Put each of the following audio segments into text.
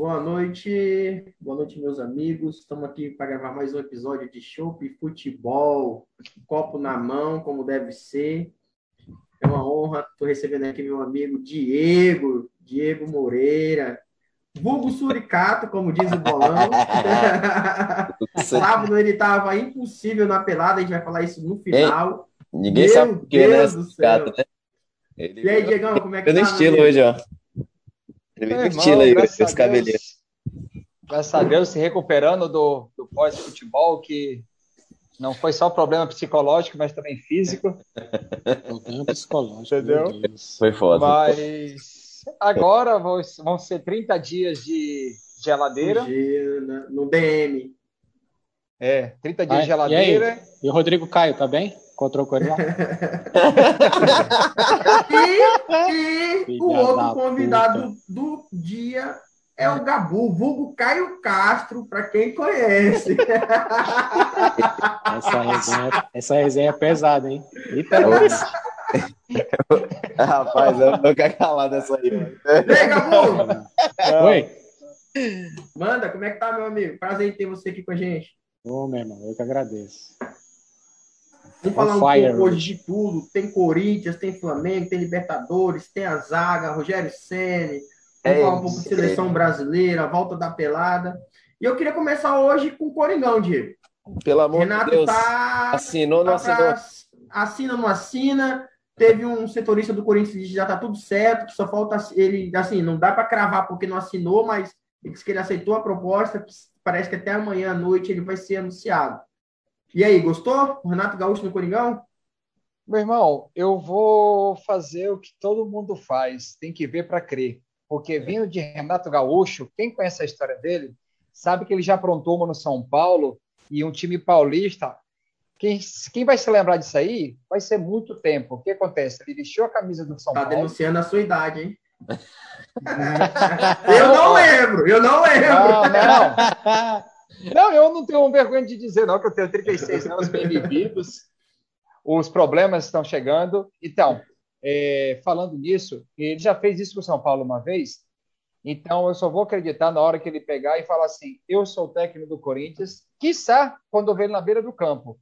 Boa noite, boa noite, meus amigos. Estamos aqui para gravar mais um episódio de Chopp Futebol. Copo na mão, como deve ser. É uma honra. Estou recebendo aqui meu amigo Diego, Diego Moreira. Vulgo Suricato, como diz o bolão. Sábado ele estava impossível na pelada, a gente vai falar isso no final. Ei, ninguém meu sabe o que é, né? Né? Ele... E aí, Diegão, como é que tá? estilo hoje, ó. Ele é, estilo aí, esse cabelinhos. Graças a Deus, se recuperando do, do pós-futebol, que não foi só problema psicológico, mas também físico. Problema psicológico. Entendeu? Foi foda. Mas agora vão ser 30 dias de geladeira. No DM. É, 30 dias de geladeira. E, e, o Rodrigo Caio, tá bem? Encontrou com ele lá? e, e o outro convidado puta. do dia é o Gabu, vulgo Caio Castro, para quem conhece. Essa resenha, essa resenha é pesada, hein? Literalmente. Rapaz, eu não quero calar dessa aí. Ei, Gabu! Oi. Manda, como é que tá, meu amigo? Prazer em ter você aqui com a gente. Ô, meu irmão, eu que agradeço. Vamos falar um fire, pouco hoje de tudo. Tem Corinthians, tem Flamengo, tem Libertadores, tem a zaga, Rogério Ceni. Vamos é falar um pouco de seleção brasileira, volta da pelada. E eu queria começar hoje com o Coringão, Diego. Pelo amor Renato de Deus. Tá, assinou, não tá assinou? Assina, não assina. Teve um setorista do Corinthians que já tá tudo certo, que só falta ele, assim, não dá para cravar porque não assinou, mas ele disse que ele aceitou a proposta, parece que até amanhã à noite ele vai ser anunciado. E aí, gostou? O Renato Gaúcho no Coringão? Meu irmão, eu vou fazer o que todo mundo faz, tem que ver para crer. Porque vindo de Renato Gaúcho, quem conhece a história dele, sabe que ele já aprontou uma no São Paulo e um time paulista. Quem, quem vai se lembrar disso aí vai ser muito tempo. O que acontece? Ele vestiu a camisa do São tá Paulo. Tá denunciando a sua idade, hein? eu não lembro, eu não lembro. Não, não. Não, eu não tenho vergonha de dizer, não, que eu tenho 36 anos bem vividos. Os problemas estão chegando. Então, é, falando nisso, ele já fez isso com o São Paulo uma vez. Então, eu só vou acreditar na hora que ele pegar e falar assim: eu sou o técnico do Corinthians, quiçá quando eu ele na beira do campo.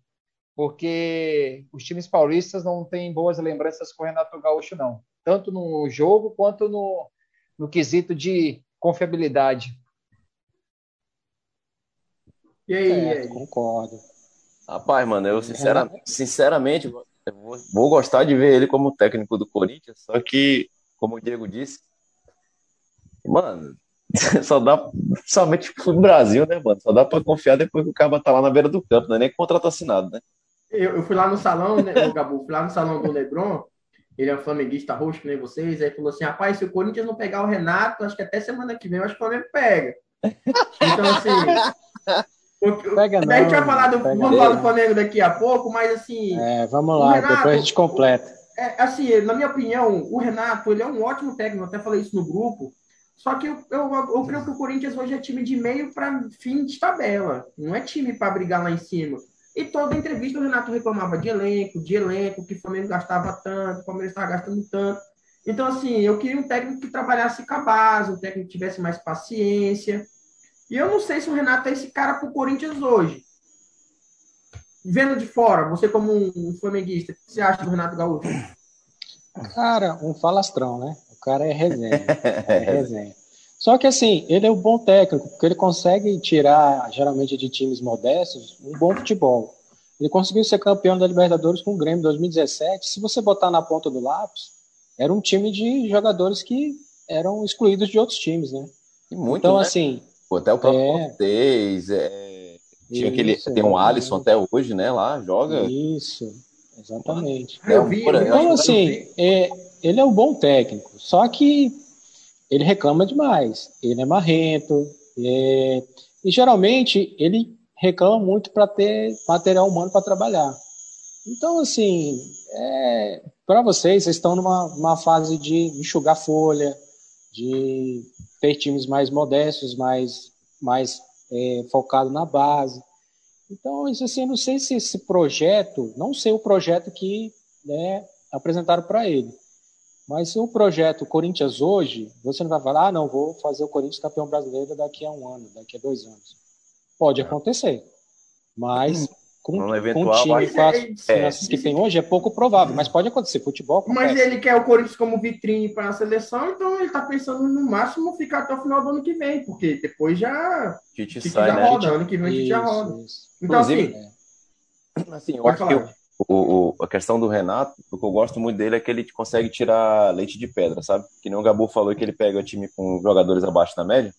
Porque os times paulistas não têm boas lembranças com o Renato Gaúcho, não. Tanto no jogo quanto no, no quesito de confiabilidade. E aí, certo, e aí? Concordo. Rapaz, mano, eu sinceramente, sinceramente eu vou, vou, gostar de ver ele como técnico do Corinthians, só que, como o Diego disse, mano, só dá, somente no Brasil, né, mano? Só dá pra confiar depois que o cara tá lá na beira do campo, não é nem contrato assinado, né? Eu, eu fui lá no salão, né, o Gabu, fui lá no salão do Lebron, ele é um flamenguista roxo, que nem vocês, aí falou assim, rapaz, se o Corinthians não pegar o Renato, acho que até semana que vem, eu acho que o Flamengo pega. Então, assim, Pega não, a gente vai falar do, vamos falar do Flamengo daqui a pouco, mas assim. É, vamos lá, Renato, depois a gente completa. É, assim, na minha opinião, o Renato ele é um ótimo técnico, até falei isso no grupo. Só que eu, eu, eu creio que o Corinthians hoje é time de meio para fim de tabela. Não é time para brigar lá em cima. E toda entrevista o Renato reclamava de elenco, de elenco, que o Flamengo gastava tanto, o Palmeiras estava gastando tanto. Então, assim, eu queria um técnico que trabalhasse com a base, um técnico que tivesse mais paciência. E eu não sei se o Renato é esse cara pro Corinthians hoje. Vendo de fora, você como um flamenguista, o que você acha do Renato Gaúcho? Cara, um falastrão, né? O cara é resenha. É resenha. Só que assim, ele é um bom técnico, porque ele consegue tirar, geralmente de times modestos, um bom futebol. Ele conseguiu ser campeão da Libertadores com o Grêmio em 2017. Se você botar na ponta do lápis, era um time de jogadores que eram excluídos de outros times, né? Muito, então, né? assim, até o próprio é. Cortez, é, tinha aquele, tem um Alisson até hoje, né? Lá, joga. Isso, exatamente. É, eu vi, então, assim, é, ele é um bom técnico, só que ele reclama demais. Ele é marrento, é, e geralmente ele reclama muito para ter material humano para trabalhar. Então, assim, é, para vocês, vocês estão numa fase de enxugar folha, de ter times mais modestos, mais, mais é, focado na base. Então, isso assim, eu não sei se esse projeto, não sei o projeto que né, apresentaram para ele. Mas o projeto Corinthians hoje, você não vai falar, ah, não, vou fazer o Corinthians campeão brasileiro daqui a um ano, daqui a dois anos. Pode é. acontecer. Mas com, um eventual, com o time com as finanças é, que tem hoje é pouco provável, mas pode acontecer. Futebol acontece. Mas ele quer o Corinthians como vitrine para a seleção, então ele está pensando no máximo ficar até o final do ano que vem, porque depois já. Tite sai, já né? roda, ano que vem a gente já roda. Isso. Então, Inclusive, assim, assim eu acho falar. que o, o, a questão do Renato, o que eu gosto muito dele é que ele consegue tirar leite de pedra, sabe? Que nem o Gabu falou que ele pega o time com jogadores abaixo da média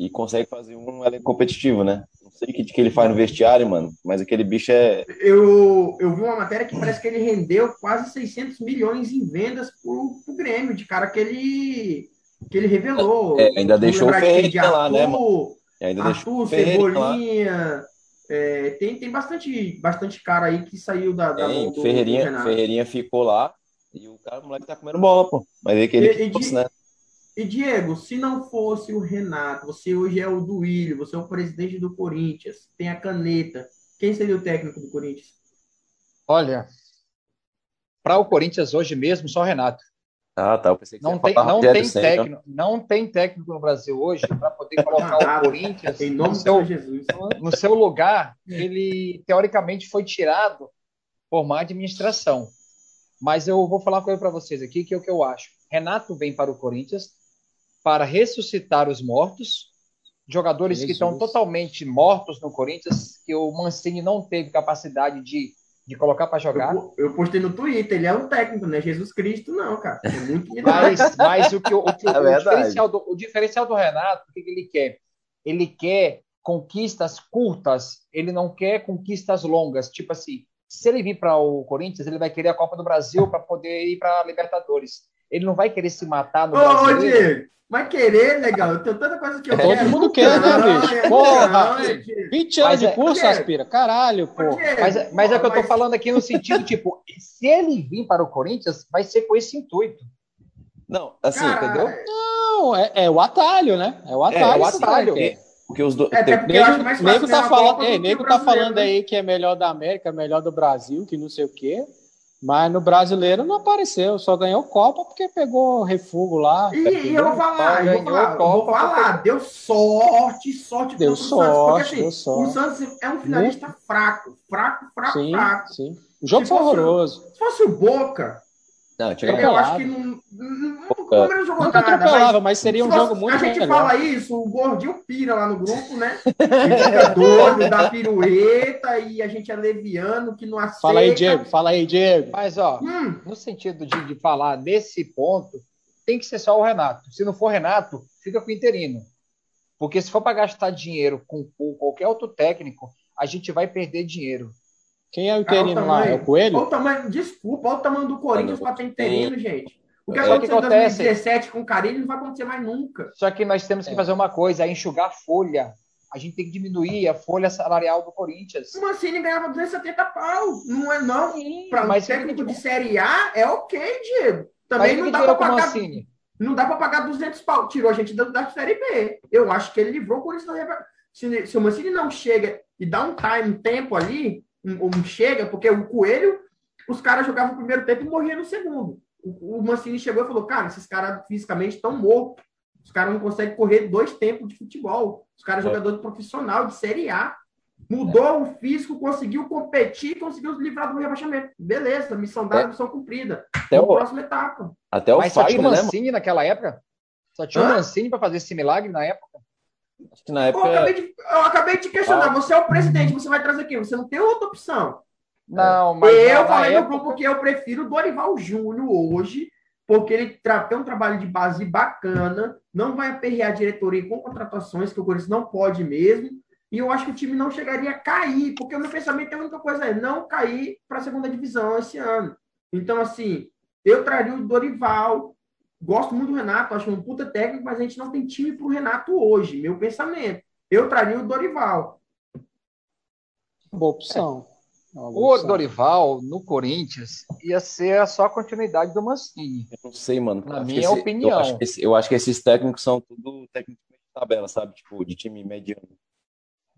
e consegue fazer um elenco competitivo, né? Não sei o que, que ele faz no vestiário, mano, mas aquele bicho é. Eu, eu vi uma matéria que parece que ele rendeu quase 600 milhões em vendas pro, pro Grêmio, de cara que ele, que ele revelou. É, ainda deixou o Ferreira lá, né, mano? Ainda Arthur, Cebolinha. É, tem, tem bastante, bastante cara aí que saiu da, da tem, do, Ferreirinha, do Ferreirinha ficou lá e o cara, o moleque tá comendo bola, pô. Mas é que ele e, que né? E Diego, se não fosse o Renato, você hoje é o Duílio, você é o presidente do Corinthians, tem a caneta. Quem seria o técnico do Corinthians? Olha, para o Corinthians hoje mesmo, só o Renato. Ah, tá. Eu pensei que não tem, não tem técnico, não tem técnico no Brasil hoje para poder colocar o Corinthians em nome no, seu, Jesus. no seu lugar. Ele teoricamente foi tirado por má administração. Mas eu vou falar uma coisa para vocês aqui que é o que eu acho. Renato vem para o Corinthians para ressuscitar os mortos, jogadores Jesus. que estão totalmente mortos no Corinthians, que o Mancini não teve capacidade de de colocar para jogar. Eu, eu, postei no Twitter, ele é um técnico, não é Jesus Cristo, não, cara. É muito mas, mas o que, o, que, é o, diferencial do, o diferencial do Renato, o que, que ele quer? Ele quer conquistas curtas, ele não quer conquistas longas. Tipo assim, se ele vir para o Corinthians, ele vai querer a Copa do Brasil para poder ir para a Libertadores. Ele não vai querer se matar no Ô, Diego, mas querer, legal, eu tenho tanta coisa que eu Todo quero. Todo mundo quer, né, bicho? Porra! 20 anos de é- curso, Aspira. Caralho, pô. Mas, é, mas é que eu tô falando aqui no sentido, tipo, se ele vir para o Corinthians, vai ser com esse intuito. Não, assim, entendeu? Não, é, é, o atalho, né? É o atalho. É, o atalho. Porque, porque os dois. É, nego, nego tá, falando, é, nego tá falando né? aí que é melhor da América, melhor do Brasil, que não sei o quê. Mas no brasileiro não apareceu, só ganhou Copa porque pegou refúgio lá. E, e eu vou falar, eu vou falar, Copa, vou falar deu sorte, sorte deu sorte, Santos, porque, assim, deu sorte. O Santos é um finalista Muito... fraco, fraco, fraco, sim, fraco. Sim. O jogo se foi horroroso. Se fosse o Boca, não, tinha eu acho que não. Não, não jogou nunca nada, atropelava, mas, mas seria um jogo muito A gente melhor. fala isso, o gordinho pira lá no grupo, né? Fica doido, dá pirueta e a gente é leviano, que não aceita. Fala aí, Diego, fala aí, Diego. Mas, ó, hum. no sentido de, de falar nesse ponto, tem que ser só o Renato. Se não for Renato, fica com o interino. Porque se for para gastar dinheiro com, com qualquer outro técnico, a gente vai perder dinheiro. Quem é o interino lá? É o Coelho? Olha o tamanho, desculpa, olha o tamanho do Corinthians para ter interino, gente. O que é aconteceu em 2017 com o Carilho não vai acontecer mais nunca. Só que nós temos que é. fazer uma coisa, é enxugar a folha. A gente tem que diminuir a folha salarial do Corinthians. O Mancini ganhava 270 pau. Não é não. Para um técnico de Série A é ok, Diego. Também não dá para pagar... Mancini. Não dá para pagar 200 pau. Tirou a gente da, da Série B. Eu acho que ele livrou o Corinthians da... Se, se o Mancini não chega e dá um time, um tempo ali, um, um chega, porque o Coelho, os caras jogavam o primeiro tempo e morriam no segundo. O, o Mancini chegou e falou, cara, esses caras fisicamente estão mortos. Os caras não conseguem correr dois tempos de futebol. Os caras é. jogadores profissional de Série A. Mudou é. o físico, conseguiu competir, conseguiu se livrar do rebaixamento. Beleza, missão dada, é. missão cumprida. Até o, próxima etapa. Até o Mas Fagner, só tinha o né, Mancini né, naquela época? Só tinha o Mancini para fazer esse milagre na época? Acho que na época. Eu acabei de, eu acabei de questionar. Ah. Você é o presidente, você vai trazer quem? Você não tem outra opção. Não, mas. Eu falei época... no grupo que eu prefiro o Dorival Júnior hoje, porque ele tem um trabalho de base bacana, não vai aperrear a diretoria com contratações, que o Corinthians não pode mesmo. E eu acho que o time não chegaria a cair, porque o meu pensamento é a única coisa é não cair para a segunda divisão esse ano. Então, assim, eu traria o Dorival, Gosto muito do Renato, acho um puta técnico, mas a gente não tem time para o Renato hoje, meu pensamento. Eu traria o Dorival. Boa opção. É o Dorival no Corinthians ia ser a só continuidade do Mancini. Eu não sei, mano. Na minha esse, opinião. Eu acho, esse, eu acho, que esses técnicos são tudo técnicos de tabela, sabe? Tipo, de time mediano.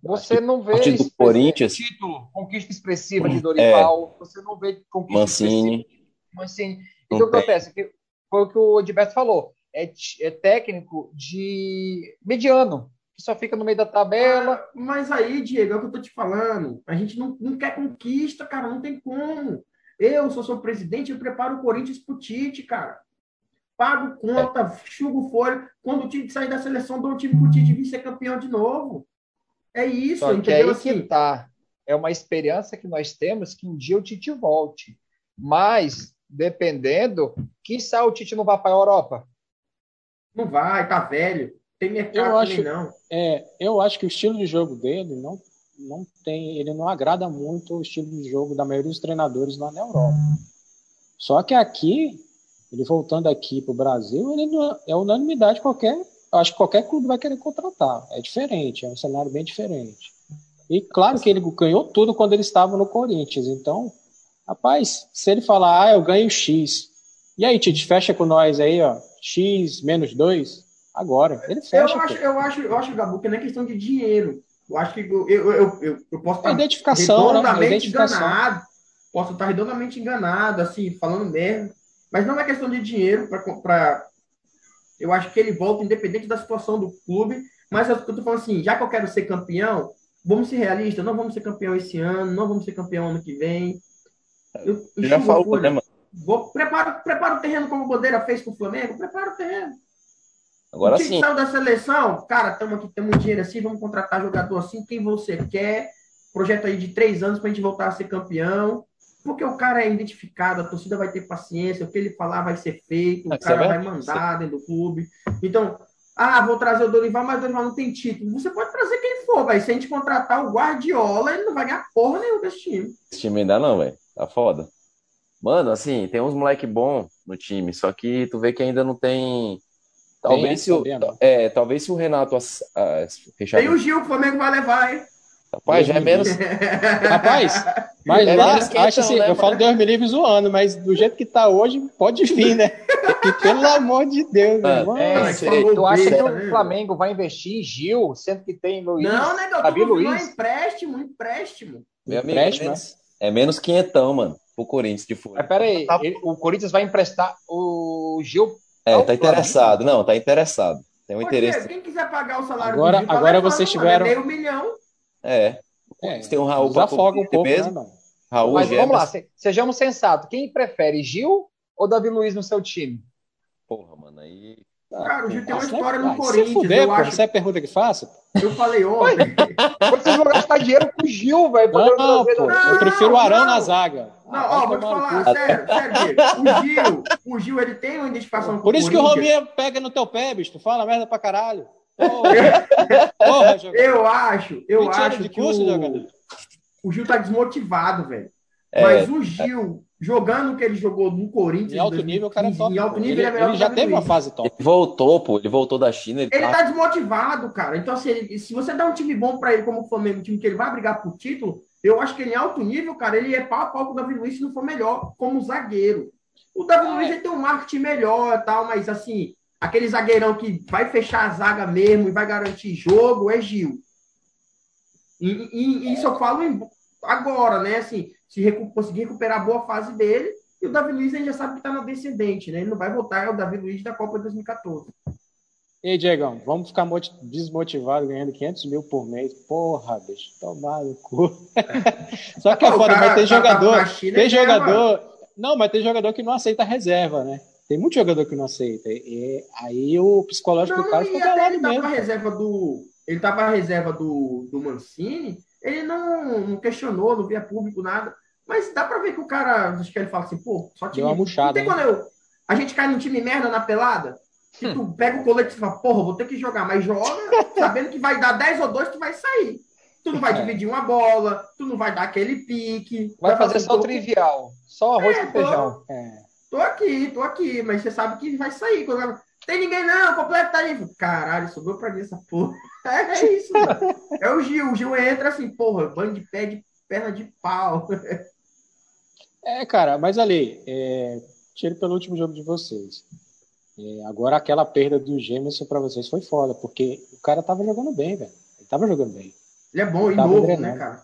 Você não vê do Corinthians, título, conquista expressiva de Dorival, é, você não vê conquista Mancini. expressiva Mancini. Então o que acontece? Que foi o que o Edberto falou. É, é técnico de mediano, que só fica no meio da tabela. Ah, mas aí, Diego, é o que eu tô te falando. A gente não, não quer conquista, cara, não tem como. Eu sou seu presidente, eu preparo o Corinthians pro Tite, cara. Pago conta, é. chugo folha. Quando o Tite sair da seleção, dou o time pro Tite vir ser campeão de novo. É isso, Só entendeu? Que aí assim, que tá. É uma esperança que nós temos que um dia o Tite volte. Mas, dependendo, que o Tite não vá para a Europa. Não vai, tá velho. Tem mercado eu acho, não. É, eu acho que o estilo de jogo dele não, não tem, ele não agrada muito o estilo de jogo da maioria dos treinadores lá na Europa. Só que aqui, ele voltando aqui para o Brasil, ele não, é unanimidade qualquer. Eu acho que qualquer clube vai querer contratar. É diferente, é um cenário bem diferente. E claro que ele ganhou tudo quando ele estava no Corinthians. Então, rapaz, se ele falar, ah, eu ganho X. E aí, Tite, fecha com nós aí, ó. X menos 2. Agora. Ele fecha. Eu acho, eu acho, eu acho, Gabu, que não é questão de dinheiro. Eu acho que eu, eu, eu, eu, posso estar é identificação, né? redondamente né? identificação. enganado. Posso estar redondamente enganado, assim, falando mesmo. Mas não é questão de dinheiro para. Eu acho que ele volta, independente da situação do clube. Mas eu estou falando assim, já que eu quero ser campeão, vamos ser realistas, não vamos ser campeão esse ano, não vamos ser campeão ano que vem. Eu, já falou, né, mano? Vou, prepara, prepara o terreno como o Bandeira fez com o Flamengo, prepara o terreno. Agora sim. saiu da seleção, cara, estamos aqui, temos dinheiro assim, vamos contratar jogador assim, quem você quer. Projeto aí de três anos para a gente voltar a ser campeão. Porque o cara é identificado, a torcida vai ter paciência, o que ele falar vai ser feito, o é cara vai mandar dentro do clube. Então, ah, vou trazer o Dorival, mas o Dorival não tem título. Você pode trazer quem for, vai. Se a gente contratar o Guardiola, ele não vai ganhar porra nenhuma desse time. Esse time ainda não, velho. Tá foda. Mano, assim, tem uns moleque bom no time, só que tu vê que ainda não tem. Talvez, se, o, é, talvez se o Renato fechar. Tem o Gil que o Flamengo vai levar, hein? Rapaz, já é menos. Rapaz, mas é lá, acho assim, né, eu falo Deus me livre zoando, mas do jeito que tá hoje, pode vir, né? pelo amor de Deus, ah, mano. É, tu acha que o Flamengo vai investir em Gil, sendo que tem Luiz? Não, né, Davi Luiz? empréstimo, empréstimo. Meu amigo, empréstimo, é menos, é menos quinhentão, mano, pro Corinthians de fora. Mas peraí, tá... o Corinthians vai emprestar o Gil. É, tá interessado, não, tá interessado. Tem um interesse. Quem quiser pagar o salário agora, do Gil, agora vocês tiveram. Meio milhão. É. é. Tem um Raul afoga um pouco, mesmo. Né, Raul Mas vamos lá, sejamos sensatos. Quem prefere, Gil ou Davi Luiz no seu time? Porra, mano, aí. Cara, o Gil tem uma história no Corinthians. Se fuder, eu acho... Essa é a pergunta que faço? Eu falei ontem. Vocês vão gastar dinheiro com o Gil, velho. Não, não, pô, eu prefiro o Arão na zaga. Não, ah, ó, vou te falar, sério, sério, O Gil, o Gil, ele tem uma identificação com Por isso que o Rominha pega no teu pé, bicho. Tu fala merda pra caralho. Porra, eu acho, eu acho que curso, o... o Gil tá desmotivado, velho. É, Mas o Gil, jogando o que ele jogou no Corinthians. Em alto 2015, nível, o cara é top. Em alto nível, ele, ele, é ele já teve uma fase top. Ele voltou, pô. Ele voltou da China. Ele, ele tá... tá... desmotivado, cara. Então, assim, ele, se você dá um time bom para ele, como o Flamengo, um time que ele vai brigar por título, eu acho que ele em alto nível, cara, ele é pau a pau com o Davi Luiz se não for melhor, como zagueiro. O Davi ah, Luiz é. ele tem um marketing melhor e tal, mas assim, aquele zagueirão que vai fechar a zaga mesmo e vai garantir jogo é Gil. E, e, e isso eu falo em, agora, né? Assim, se recu conseguir recuperar a boa fase dele, e o Davi Luiz a gente já sabe que está na descendente, né? Ele não vai voltar, é o Davi Luiz da Copa de 2014. E aí, Diegão, vamos ficar desmotivados ganhando 500 mil por mês? Porra, bicho, tomar no cu. Só que é foda, mas tem tá jogador. China, tem jogador. Não, mas tem jogador que não aceita reserva, né? Tem muito jogador que não aceita. E aí o psicológico não, do cara fica abalado mesmo. Tava reserva do, ele estava reserva do, do Mancini, ele não, não questionou, não via público, nada. Mas dá pra ver que o cara, acho que ele fala assim, pô, só time. Deu uma murchada, quando eu, a gente cai num time merda na pelada, que tu hum. pega o colete e fala, porra, vou ter que jogar, mas joga sabendo que vai dar 10 ou 2, tu vai sair. Tu não vai é. dividir uma bola, tu não vai dar aquele pique. Vai, vai fazer só o trivial, só arroz é, com feijão. É. tô aqui, tô aqui, mas você sabe que vai sair. Quando... Tem ninguém não, completa aí. Caralho, sobrou pra mim essa porra. É, isso, mano. É o Gil. O Gil entra assim, porra, bando de pé de perna de pau. É, cara, mas ali, é, tiro pelo último jogo de vocês. É, agora aquela perda do Gêmeos para vocês foi foda, porque o cara tava jogando bem, velho. Ele tava jogando bem. Ele é bom e novo, né, cara?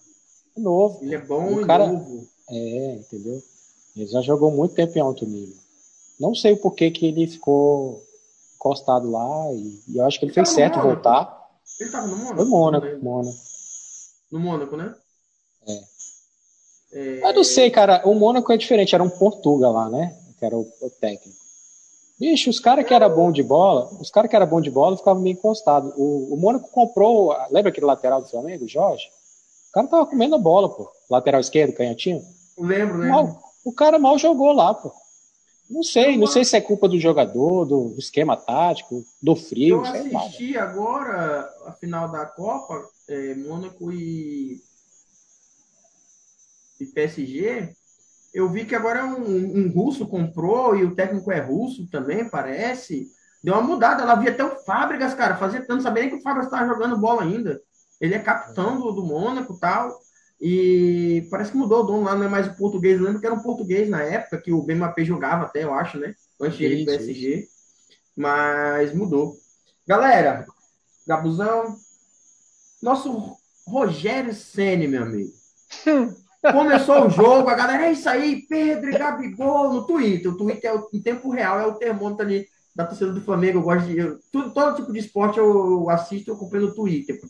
É novo. Ele é bom o e cara, novo. É, entendeu? Ele já jogou muito tempo em alto nível. Não sei o porquê que ele ficou encostado lá e, e eu acho que ele, ele fez certo Mônaco. voltar. Ele estava no Mônaco? Foi Mônaco, Mônaco. No Mônaco, né? É. é. Eu não sei, cara. O Mônaco é diferente. Era um Portuga lá, né? Que era o, o técnico. Bicho, os caras que era bom de bola, os caras que era bom de bola ficavam meio encostados. O, o Mônaco comprou, lembra aquele lateral do Flamengo, Jorge? O cara tava comendo a bola, pô. Lateral esquerdo, canhotinho. Lembro, lembro. Mal, o cara mal jogou lá, pô. Não sei, não sei se é culpa do jogador, do esquema tático, do frio. Eu assisti agora a final da Copa, é, Mônaco e, e PSG. Eu vi que agora um, um, russo comprou e o técnico é russo também, parece. Deu uma mudada. Ela via até o Fábricas, cara. Fazia tanto, sabia nem que o Fábricas estava jogando bola ainda. Ele é capitão do, do Mônaco e tal. E parece que mudou o dono lá, não é mais o português. Eu lembro que era um português na época, que o BMAP jogava até, eu acho, né? Antes de ir pro PSG. Mas mudou. Galera, Gabuzão, nosso Rogério Ceni, meu amigo. Começou o jogo, a galera, é isso aí, Pedro e Gabigol no Twitter. O Twitter é o, em tempo real, é o termômetro ali da torcida do Flamengo. Eu gosto de. Eu, tudo, todo tipo de esporte eu, assisto, eu acompanho no Twitter.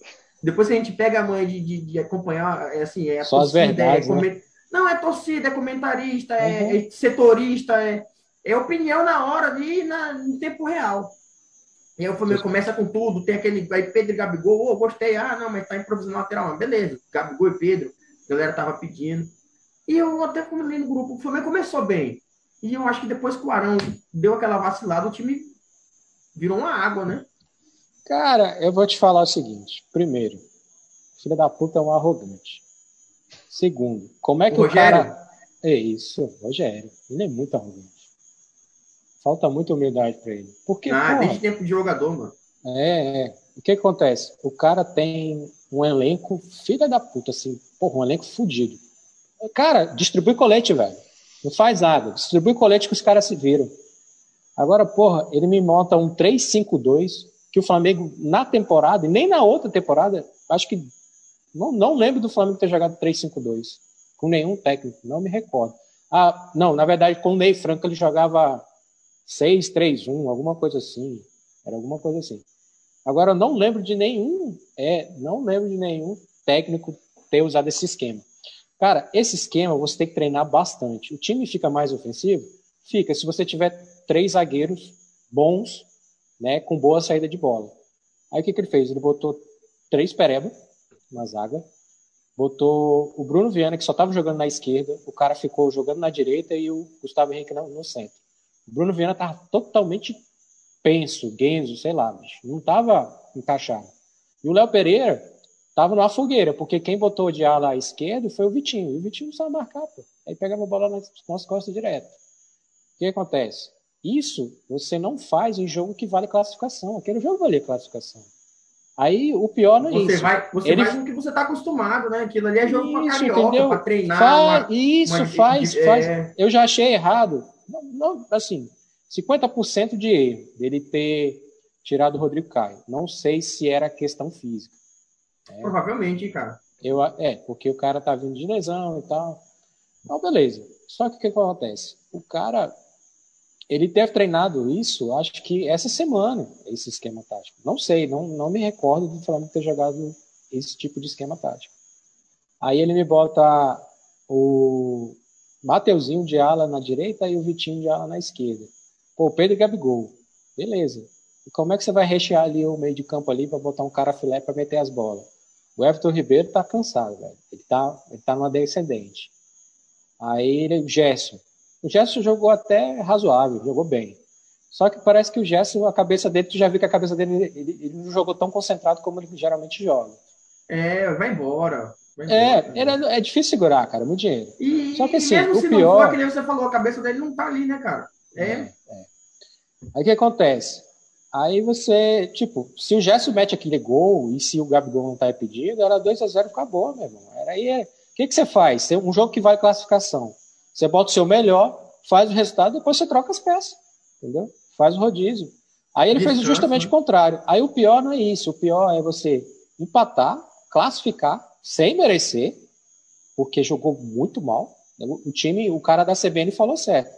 Depois que a gente pega a mãe de, de, de acompanhar, é assim, é a Só torcida, as verdades, é né? Não, é torcida, é comentarista, é, uhum. é setorista, é, é opinião na hora ali, na, em tempo real. E aí o Flamengo começa com tudo, tem aquele aí Pedro e Gabigol, oh, gostei, ah, não, mas tá improvisando lateral, beleza, Gabigol e Pedro, a galera tava pedindo. E eu até comentei no grupo, o Flamengo começou bem. E eu acho que depois que o Arão deu aquela vacilada, o time virou uma água, né? Cara, eu vou te falar o seguinte. Primeiro, filho da puta é um arrogante. Segundo, como é que o, o cara. É isso, Rogério. Ele é muito arrogante. Falta muita humildade para ele. Porque, ah, porra, desde tempo de jogador, mano. É, é. O que acontece? O cara tem um elenco, filha da puta, assim, porra, um elenco fudido. Cara, distribui colete, velho. Não faz nada. Distribui colete que os caras se viram. Agora, porra, ele me monta um 3-5-2 que o Flamengo, na temporada, e nem na outra temporada, acho que. Não, não lembro do Flamengo ter jogado 3-5-2 com nenhum técnico, não me recordo. Ah, não, na verdade, com o Ney Franco ele jogava 6-3-1, alguma coisa assim. Era alguma coisa assim. Agora, eu não lembro de nenhum, é, não lembro de nenhum técnico ter usado esse esquema. Cara, esse esquema você tem que treinar bastante. O time fica mais ofensivo? Fica, se você tiver três zagueiros bons né, com boa saída de bola. Aí o que, que ele fez? Ele botou três pereba na zaga, botou o Bruno Viana, que só estava jogando na esquerda, o cara ficou jogando na direita e o Gustavo Henrique no, no centro. O Bruno Viana estava totalmente penso, genzo, sei lá, bicho. não estava encaixado. E o Léo Pereira estava numa fogueira, porque quem botou de ala à esquerda foi o Vitinho, e o Vitinho não sabe marcar, pô. Aí pegava a bola nas, nas costas direto. O que acontece? Isso você não faz em jogo que vale classificação. Aquele jogo vale classificação. Aí o pior não é você isso. Vai, você Ele... vai no que você está acostumado, né? Aquilo ali é jogo para carioca, para treinar. Faz, uma, isso, uma, faz, é... faz. Eu já achei errado. Não, não, assim, 50% de erro dele ter tirado o Rodrigo Caio. Não sei se era questão física. É, Provavelmente, cara. Eu, é, porque o cara tá vindo de lesão e tal. Então, beleza. Só que o que acontece? O cara ele deve treinado isso, acho que essa semana, esse esquema tático. Não sei, não, não me recordo do Flamengo ter jogado esse tipo de esquema tático. Aí ele me bota o Mateuzinho de ala na direita e o Vitinho de ala na esquerda. Pô, Pedro e Gabigol. Beleza. E como é que você vai rechear ali o meio de campo ali para botar um cara filé para meter as bolas? O Everton Ribeiro tá cansado, velho. Ele tá, ele tá numa descendente. Aí ele, Gerson. O Gerson jogou até razoável, jogou bem. Só que parece que o Gerson, a cabeça dele, tu já viu que a cabeça dele, ele, ele não jogou tão concentrado como ele geralmente joga. É, vai embora. Vai é, embora, é, é difícil segurar, cara, muito dinheiro. E, Só que assim, mesmo o se pior. Não for, que você falou, a cabeça dele não tá ali, né, cara? É. é, é. Aí o que acontece? Aí você, tipo, se o Gerson mete aquele gol e se o Gabigol não tá impedido, era 2 a 0 acabou, meu irmão. Era aí. É, o que, que você faz? Um jogo que vai classificação. Você bota o seu melhor, faz o resultado, depois você troca as peças. Entendeu? Faz o rodízio. Aí ele fez justamente o contrário. Aí o pior não é isso. O pior é você empatar, classificar, sem merecer, porque jogou muito mal. O time, o cara da CBN falou certo.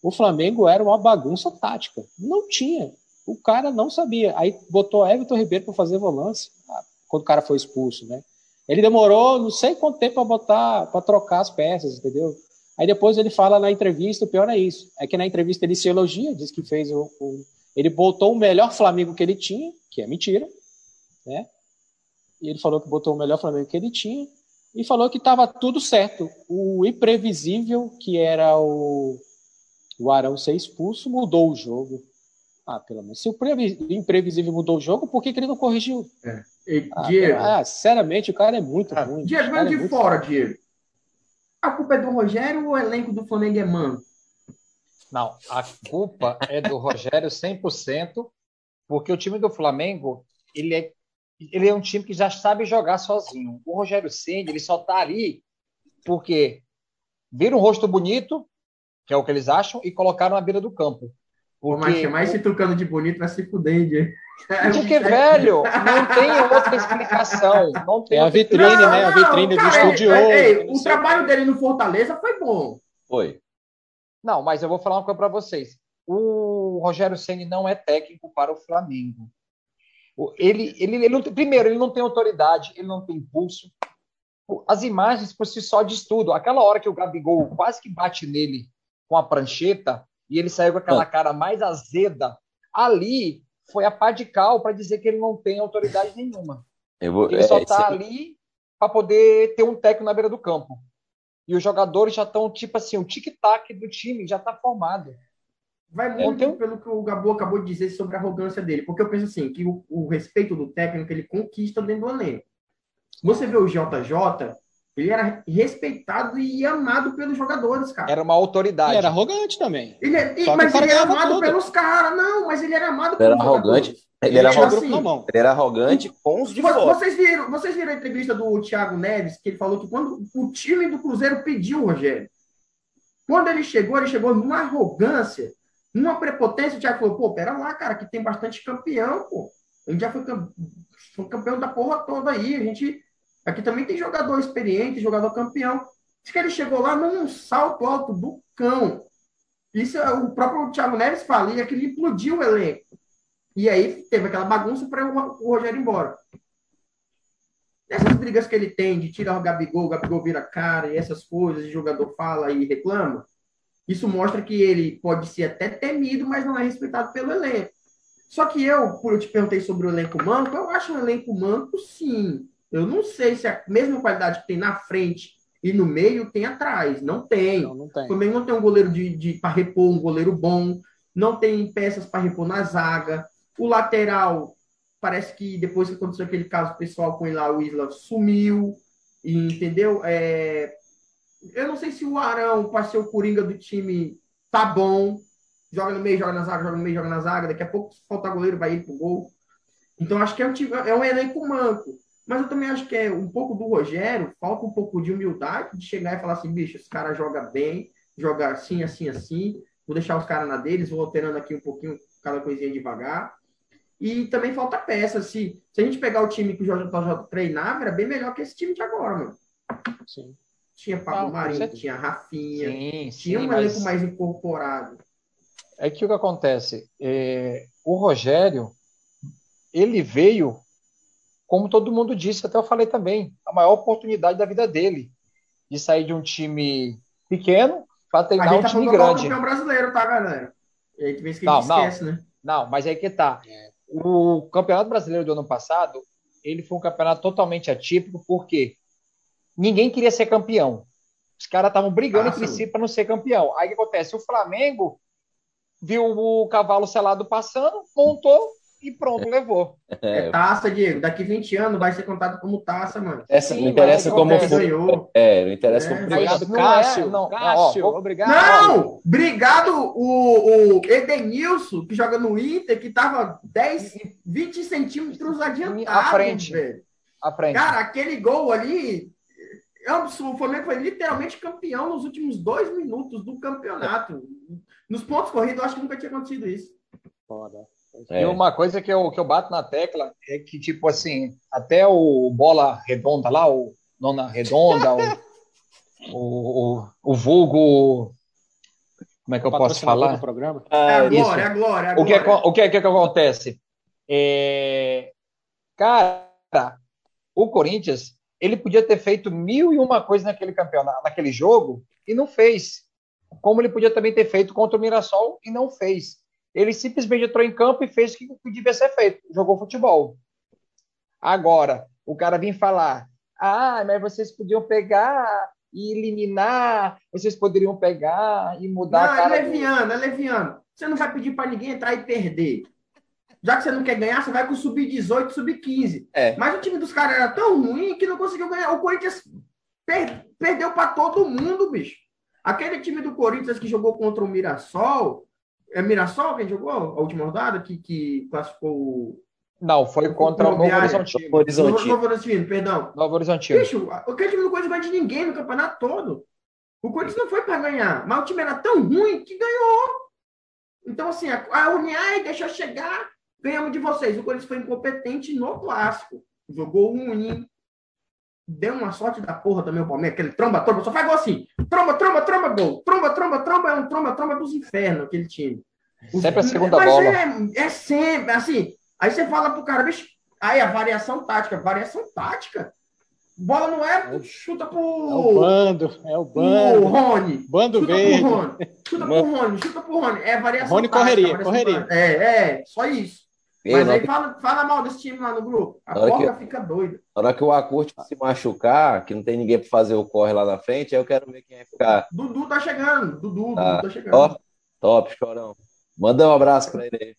o Flamengo era uma bagunça tática. Não tinha. O cara não sabia. Aí botou Everton Ribeiro para fazer volância, ah, quando o cara foi expulso, né? Ele demorou não sei quanto tempo para botar, para trocar as peças, entendeu? Aí depois ele fala na entrevista, o pior é isso. É que na entrevista ele se elogia, diz que fez o, o ele botou o melhor Flamengo que ele tinha, que é mentira, né? E ele falou que botou o melhor Flamengo que ele tinha e falou que estava tudo certo. O imprevisível, que era o, o Arão ser expulso, mudou o jogo. Ah, pelo menos. Se o imprevisível mudou o jogo, por que, que ele não corrigiu? É. E, ah, Diego. Ah, sinceramente, o cara é muito ah, ruim. Diego, vem de é fora, ruim. Diego. A culpa é do Rogério ou o elenco do Flamengo é mano? Não, a culpa é do Rogério 100%, porque o time do Flamengo, ele é, ele é um time que já sabe jogar sozinho. O Rogério Ceni, ele só tá ali porque vira um rosto bonito, que é o que eles acham, e colocaram na beira do campo. Porque... Pô, mais se trucando de bonito vai se fuder. Porque, velho, não tem outra explicação. Não tem é a vitrine, não, né? Não, a vitrine cara, do estúdio. É, é, o trabalho dele no Fortaleza foi bom. Foi. Não, mas eu vou falar uma coisa para vocês. O Rogério Ceni não é técnico para o Flamengo. Ele, ele, ele não, primeiro, ele não tem autoridade, ele não tem impulso. As imagens por si só diz tudo. Aquela hora que o Gabigol quase que bate nele com a prancheta e ele saiu com aquela cara mais azeda, ali foi a pá de cal para dizer que ele não tem autoridade nenhuma. Vou, ele só está é, ali para poder ter um técnico na beira do campo. E os jogadores já estão, tipo assim, o tic-tac do time já está formado. Vai muito então, pelo que o Gabo acabou de dizer sobre a arrogância dele. Porque eu penso assim, que o, o respeito do técnico ele conquista dentro do elenco. Você vê o JJ, ele era respeitado e amado pelos jogadores, cara. Era uma autoridade. Ele era arrogante também. Ele, é, mas ele era amado tudo. pelos caras. Não, mas ele era amado ele pelos era arrogante. Ele, era, arrogante, assim, ele era arrogante com os de fora. Vocês viram, vocês viram a entrevista do Thiago Neves, que ele falou que quando o time do Cruzeiro pediu o Rogério, quando ele chegou, ele chegou numa arrogância, numa prepotência, o Thiago falou, pô, pera lá, cara, que tem bastante campeão, pô. A gente já foi, foi campeão da porra toda aí, a gente Aqui também tem jogador experiente, jogador campeão. Diz que ele chegou lá num salto alto do cão. Isso é, o próprio Thiago Neves fala, e que ele implodiu o elenco. E aí teve aquela bagunça para o Rogério ir embora. Essas brigas que ele tem de tirar o Gabigol, o Gabigol vira cara e essas coisas, o jogador fala e reclama, isso mostra que ele pode ser até temido, mas não é respeitado pelo elenco. Só que eu, por eu te perguntei sobre o elenco manco, eu acho um elenco manco, sim. Eu não sei se a mesma qualidade que tem na frente e no meio tem atrás. Não tem. Não, não tem. Também não tem um goleiro de, de para repor, um goleiro bom. Não tem peças para repor na zaga. O lateral, parece que depois que aconteceu aquele caso pessoal com ele lá, o Isla sumiu. E, entendeu? É... Eu não sei se o Arão, para ser o coringa do time, tá bom. Joga no meio, joga na zaga, joga no meio, joga na zaga. Daqui a pouco, se faltar goleiro, vai ir pro gol. Então, acho que é um, time, é um elenco manco. Mas eu também acho que é um pouco do Rogério, falta um pouco de humildade de chegar e falar assim, bicho, esse cara joga bem, joga assim, assim, assim, vou deixar os caras na deles, vou alterando aqui um pouquinho, cada coisinha devagar. E também falta peça. Se, se a gente pegar o time que o JJ treinava, era bem melhor que esse time de agora, mano. Sim. Tinha Pablo ah, Marinho, tinha Rafinha, sim, tinha sim, um elenco mas... mais incorporado. É que o que acontece? É, o Rogério, ele veio como todo mundo disse, até eu falei também, a maior oportunidade da vida dele, de sair de um time pequeno para treinar um tá time grande. campeão brasileiro, tá, galera? E aí que vez que não, a gente não, esquece, né? Não, mas aí que tá. O Campeonato Brasileiro do ano passado, ele foi um campeonato totalmente atípico, porque ninguém queria ser campeão. Os caras estavam brigando ah, entre si para não ser campeão. Aí o que acontece? O Flamengo viu o cavalo selado passando, montou e pronto, levou. É, é taça, Diego. Daqui 20 anos vai ser contado como taça, mano. Essa, Sim, não interessa como foi. É, não interessa é. como Obrigado, Cássio. É, não, Cássio, ó, obrigado. Não, obrigado o, o Edenilson, que joga no Inter, que tava 10, 20 centímetros adiantado, à frente, velho. À frente. Cara, aquele gol ali, é o Flamengo foi literalmente campeão nos últimos dois minutos do campeonato. Nos pontos corridos, eu acho que nunca tinha acontecido isso. Foda. É. E uma coisa que eu, que eu bato na tecla é que, tipo assim, até o bola redonda lá, o nona redonda, o, o, o, o vulgo como é que eu posso falar? Programa. Ah, é agora, é agora, é agora. O que, é, o que, é, que, que acontece? É... Cara, o Corinthians, ele podia ter feito mil e uma coisas naquele campeonato, naquele jogo, e não fez. Como ele podia também ter feito contra o Mirassol e não fez. Ele simplesmente entrou em campo e fez o que devia ser feito, jogou futebol. Agora, o cara vem falar: ah, mas vocês podiam pegar e eliminar, vocês poderiam pegar e mudar. Não, a cara é leviano, do... é leviano. Você não vai pedir para ninguém entrar e perder. Já que você não quer ganhar, você vai com sub-18, sub-15. É. Mas o time dos caras era tão ruim que não conseguiu ganhar. O Corinthians per perdeu para todo mundo, bicho. Aquele time do Corinthians que jogou contra o Mirassol. É Mirassol quem jogou a última rodada? Que, que classificou não, foi contra o Novo Horizontino. Novo Horizontino. Novo Horizontino, perdão. Novo Horizontino. Bicho, o time não Corinthians ganhou de ninguém no campeonato todo. O Corinthians não foi para ganhar, mas o time era tão ruim que ganhou. Então, assim, a, a Uniai deixou chegar, ganhamos de vocês. O Corinthians foi incompetente no clássico. Jogou ruim. Deu uma sorte da porra também o Palmeiras, aquele tromba, tromba, só faz gol assim. Tromba, tromba, tromba, gol. Tromba, tromba, tromba, é um tromba, tromba dos infernos, aquele time. Sempre a segunda mas bola. É, é sempre, assim, Aí você fala pro cara, bicho, aí a variação tática, variação tática. Bola não é, chuta pro. É o bando, é o bando. O Rony. Bando chuta verde. Pro Rony, chuta pro Rony, chuta pro Rony. É variação Rony tática. Correria, correria. É, é, só isso. Mas aí fala, fala mal desse time lá no grupo. A porca fica doida. Na hora que o Acurte se machucar, que não tem ninguém para fazer o corre lá na frente, aí eu quero ver quem vai ficar. Dudu tá chegando. Dudu, tá. Dudu tá chegando. Ó, top, chorão. Manda um abraço para ele aí.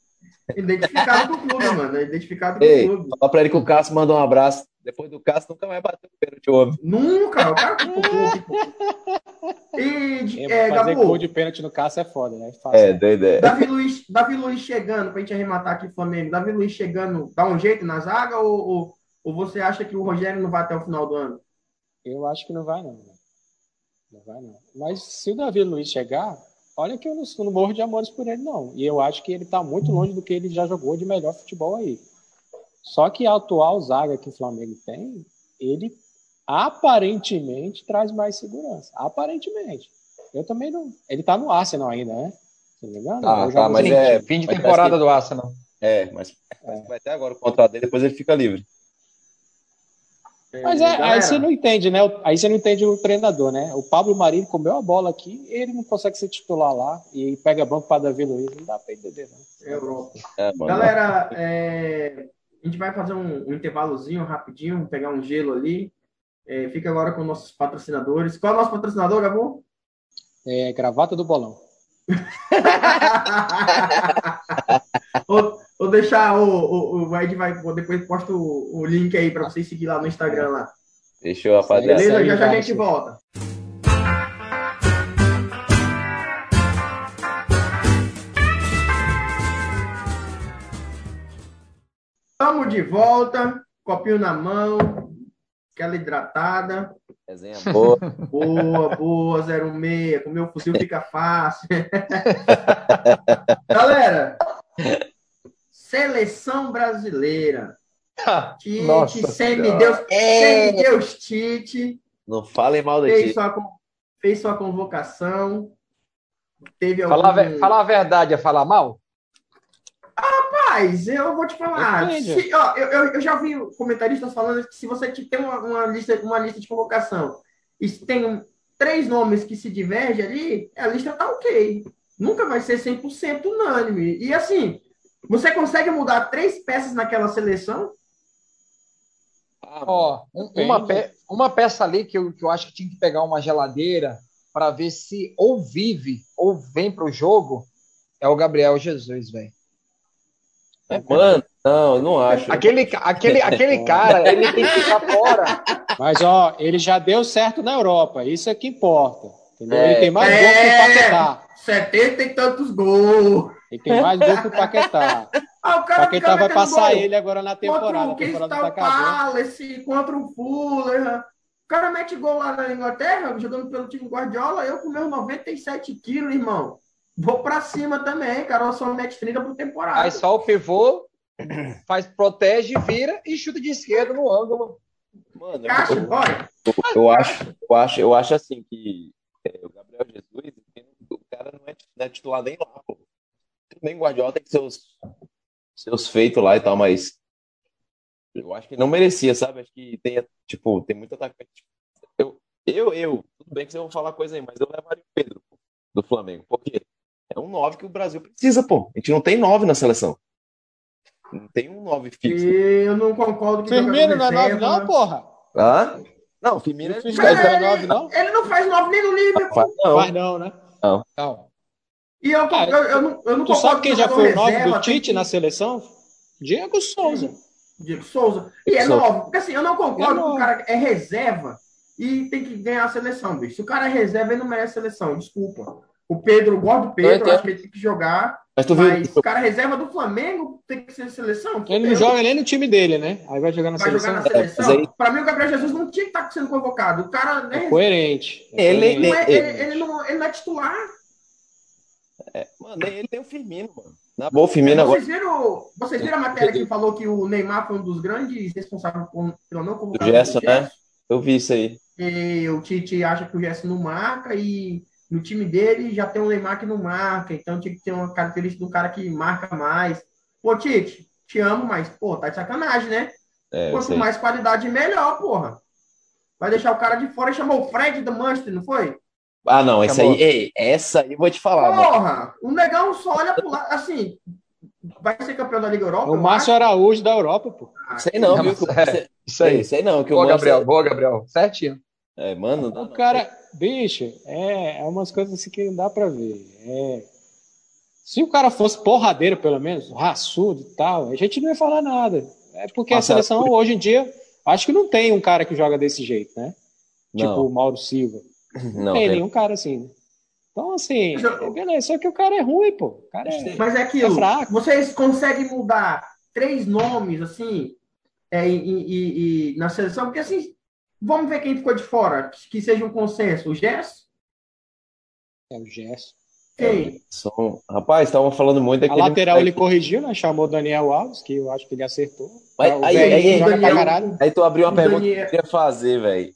Identificado com o clube, mano. Identificado com o clube. Fala pra ele que o Cássio mandou um abraço. Depois do Cássio nunca mais bateu o pênalti homem. Nunca, o cara E, é, fazer Gabu, gol de pênalti no Cássio é foda, né? É, fácil, é doido é. Davi Luiz, Davi Luiz chegando, pra gente arrematar aqui o Flamengo. Davi Luiz chegando, dá um jeito na zaga ou, ou, ou você acha que o Rogério não vai até o final do ano? Eu acho que não vai, não. Não vai, não. Mas se o Davi Luiz chegar, olha que eu não, não morro de amores por ele, não. E eu acho que ele está muito longe do que ele já jogou de melhor futebol aí. Só que a atual zaga que o Flamengo tem, ele aparentemente traz mais segurança. Aparentemente. Eu também não. Ele está no Arsenal ainda, né? Se não me engano. Ah, tá, mas é fim de temporada do Arsenal. É, mas é. vai até agora o contrato dele, depois ele fica livre. Mas é, aí você não entende, né? Aí você não entende o treinador, né? O Pablo Marinho comeu a bola aqui, ele não consegue ser titular lá e pega banco para Davi Luiz, não dá para entender, não. É Europa. É, Galera, é... a gente vai fazer um, um, intervalozinho rapidinho, pegar um gelo ali. É, fica agora com nossos patrocinadores. Qual é o nosso patrocinador, Gabo? É Gravata do Bolão. Vou deixar o, o, o Ed vai depois posta o, o link aí para vocês seguir lá no Instagram lá. Fechou, rapaziada. Beleza? Já já a gente volta. Estamos de volta, copinho na mão, aquela hidratada. Resenha boa. Boa, boa, 06. Com meu fuzil fica fácil. Galera, Seleção brasileira. Tite, Nossa, semideus, é... semideus Tite. Não falem mal do fez Tite. Sua, fez sua convocação. Teve algum... falar, falar a verdade é falar mal? Rapaz, eu vou te falar. Se, ó, eu, eu, já vi comentaristas falando que se você tem uma, uma, lista, uma lista de convocação e tem três nomes que se divergem ali, a lista tá ok. Nunca vai ser 100% unânime. E assim, você consegue mudar três peças naquela seleção? Ó, oh, uma, pe uma peça ali que eu, que eu acho que tinha que pegar uma geladeira para ver se ou vive ou vem para o jogo é o Gabriel Jesus, velho. É, mano, não, não acho. Aquele, aquele, aquele cara, ele tem que ficar fora. Mas, ó, ele já deu certo na Europa, isso é que importa. É, ele tem mais é, gol que o Paquetá. 70 e tantos gols. Ele tem mais gol que o Paquetá. Ah, o Paquetá vai passar gol. ele agora na temporada. Contra o Crystal Palace, contra o Fulham. O cara mete gol lá na Inglaterra, jogando pelo time Guardiola. Eu com meus 97 quilos, irmão. Vou pra cima também, cara. Eu sou mete 30 por temporada. Aí só o pivô faz, protege, vira e chuta de esquerda no ângulo. Mano, Caixa, eu, eu, eu, acho, eu, acho, eu acho assim que é, o Gabriel Jesus, o cara não é não é titular nem lá, pô. Nem Guardiola tem seus, seus feitos lá e tal, mas eu acho que não merecia, sabe? Acho que tem, tipo, tem muito atacante. Eu, eu, eu, tudo bem que você vai falar coisa aí, mas eu levaria o Pedro pô, do Flamengo. Por quê? É um 9 que o Brasil precisa, pô. A gente não tem 9 na seleção. Não tem um 9 fixo. Eu não concordo que Firmino não é 9, não, porra. Ah? Não, Firmino, é 9, não. Ele não faz 9 nem no Liverpool. Não. Faz não, né? Não. Não. E eu, ah, eu, eu, não, eu não Tu sabe quem já foi o 9 do Tite que... na seleção? Diego Souza. Diego Souza. E é 9. Porque assim, eu não concordo é que o cara é reserva e tem que ganhar a seleção, bicho. Se o cara é reserva, ele não merece a seleção. Desculpa. O Pedro, gosto do Pedro, acho que ele tem que jogar. Mas, tu mas viu? o cara reserva do Flamengo tem que ser seleção. Ele não joga nem no time dele, né? Aí vai jogar na vai seleção. Jogar na seleção. É, aí... Para mim, o Gabriel Jesus não tinha que estar tá sendo convocado. O cara é, é coerente. É ele, ele, não é, ele, ele, não, ele não é titular. É, mano, ele tem o Firmino, mano. Na boa, Firmino vocês viram, vocês viram a matéria que falou que o Neymar foi um dos grandes responsáveis por, pelo não convocar o Gerson, né? Eu vi isso aí. E o Tite acha que o Gerson não marca e no time dele já tem um Neymar que não marca, então tinha que ter uma característica do cara que marca mais. Pô, Tite, te amo, mas, pô, tá de sacanagem, né? É, Quanto mais qualidade, melhor, porra. Vai deixar o cara de fora e chamou o Fred do Manchester, não foi? Ah, não, essa aí, ei, essa aí eu vou te falar. Porra, mano. o negão só olha pro lado, assim, vai ser campeão da Liga Europa? O Márcio Araújo da Europa, pô. Ah, sei não, viu? É, isso aí. Sei não. Que boa, Gabriel, é... boa, Gabriel. Certinho. É, mano. O cara, bicho, é, é umas coisas assim que não dá pra ver. É, se o cara fosse porradeiro, pelo menos, raçudo e tal, a gente não ia falar nada. É porque Nossa, a seleção, hoje em dia, acho que não tem um cara que joga desse jeito, né? Não. Tipo o Mauro Silva. Não, tem é. nenhum cara assim. Então, assim, beleza, só que o cara é ruim, pô. O cara é, Mas é aquilo, é fraco. vocês conseguem mudar três nomes, assim, é, e, e, e, na seleção? Porque, assim, vamos ver quem ficou de fora, que seja um consenso. O Gerson? É o Gerson. Quem? São... Rapaz, estavam falando muito daquele... A lateral ele corrigiu, né? Chamou o Daniel Alves, que eu acho que ele acertou. Mas, aí, aí, aí, aí, tu abriu uma pergunta Daniel... que eu queria fazer, velho.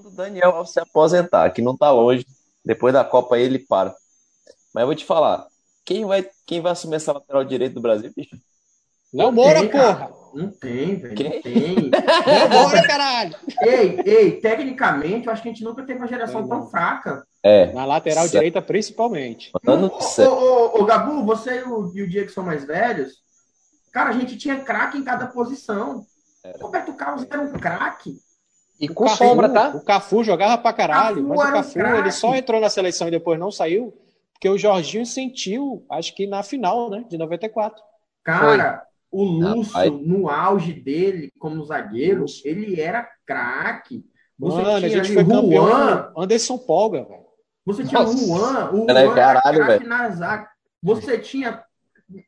Quando o Daniel Alves se aposentar, que não tá longe, depois da Copa aí ele para. Mas eu vou te falar, quem vai, quem vai assumir essa lateral direito do Brasil, bicho? Não Moura, porra! Não tem, velho. Não tem. Caralho! Ei, ei, tecnicamente, eu acho que a gente nunca teve uma geração é, tão fraca. É. Na lateral certo. direita, principalmente. Mano, ô, ô, ô, Gabu, você e o, e o Diego são mais velhos. Cara, a gente tinha craque em cada posição. Era. Roberto Carlos era um craque. E com Cafu, sombra, tá? O Cafu jogava pra caralho, Cafu mas o Cafu um ele só entrou na seleção e depois não saiu, porque o Jorginho sentiu, acho que na final, né, de 94. Cara, Foi. o Lúcio, ah, no auge dele como zagueiro, ele era craque. Você Mano, a gente foi Juan, campeão Anderson Polga, velho. Você tinha Nossa. o Juan, o Juan é caralho, era na zaga. Você tinha,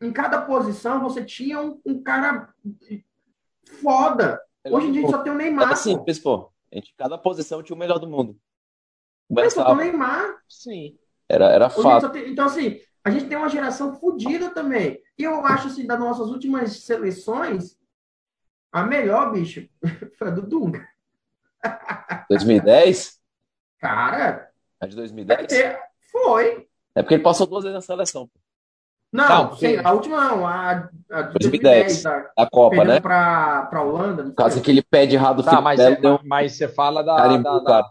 em cada posição, você tinha um, um cara foda. Hoje em dia a gente só tem o Neymar. Era simples, pô. A gente, cada posição tinha o melhor do mundo. Mas só tem o Neymar. Sim. Era, era fácil. Tem, então, assim, a gente tem uma geração fodida também. E eu acho, assim, das nossas últimas seleções, a melhor, bicho, foi a do Dunga. 2010? Cara. A de 2010? É, foi. É porque ele passou duas vezes na seleção. Não, não sim, a última não, a, a 2010, 2010 a, a Copa, né? Para a Holanda. Por causa que ele pede errado tá, mas, é, deu... mas você fala da, da, da,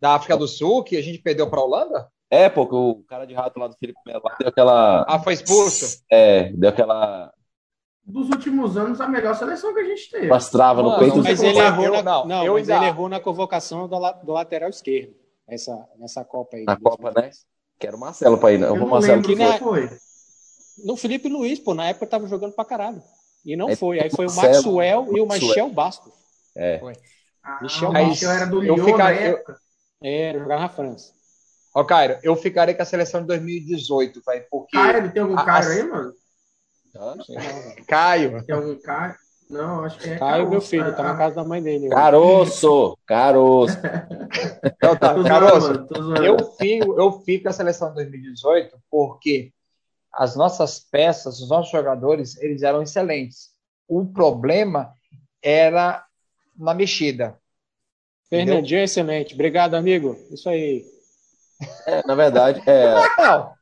da, África do Sul, que a gente perdeu para a Holanda? É, porque o cara de rato lá do Felipe Melo deu aquela. Ah, foi expulso? É, deu aquela. Dos últimos anos, a melhor seleção que a gente teve. Pastrava no peito. Mas ele errou, na, não, não, eu mas ele errou na convocação do, do lateral esquerdo, essa, nessa Copa aí. Na Copa, né? Quero o Marcelo para ir, não. Eu não Marcelo que na... foi. No Felipe Luiz, pô, na época tava jogando pra caralho. E não é, foi. Aí foi o Maxwell e o Michel Bastos. É. Foi. Ah, Michel, o Michel era do Lyon ficar, na época. Eu... É, jogava na França. Ó, Cairo, eu ficarei com a seleção de 2018, vai, porque... Cairo, tem algum a, Cairo aí, mano? Ah, não sei. Caio. Tem algum Caio? Não, acho que é. Caio, meu filho, tá na casa da mãe dele. Caroço! Caroço! então, tá, Caroço, eu fico, eu fico com a seleção de 2018 porque as nossas peças, os nossos jogadores, eles eram excelentes. O problema era na mexida. Fernandinho é excelente. Obrigado, amigo. Isso aí. É, na verdade, é. Não.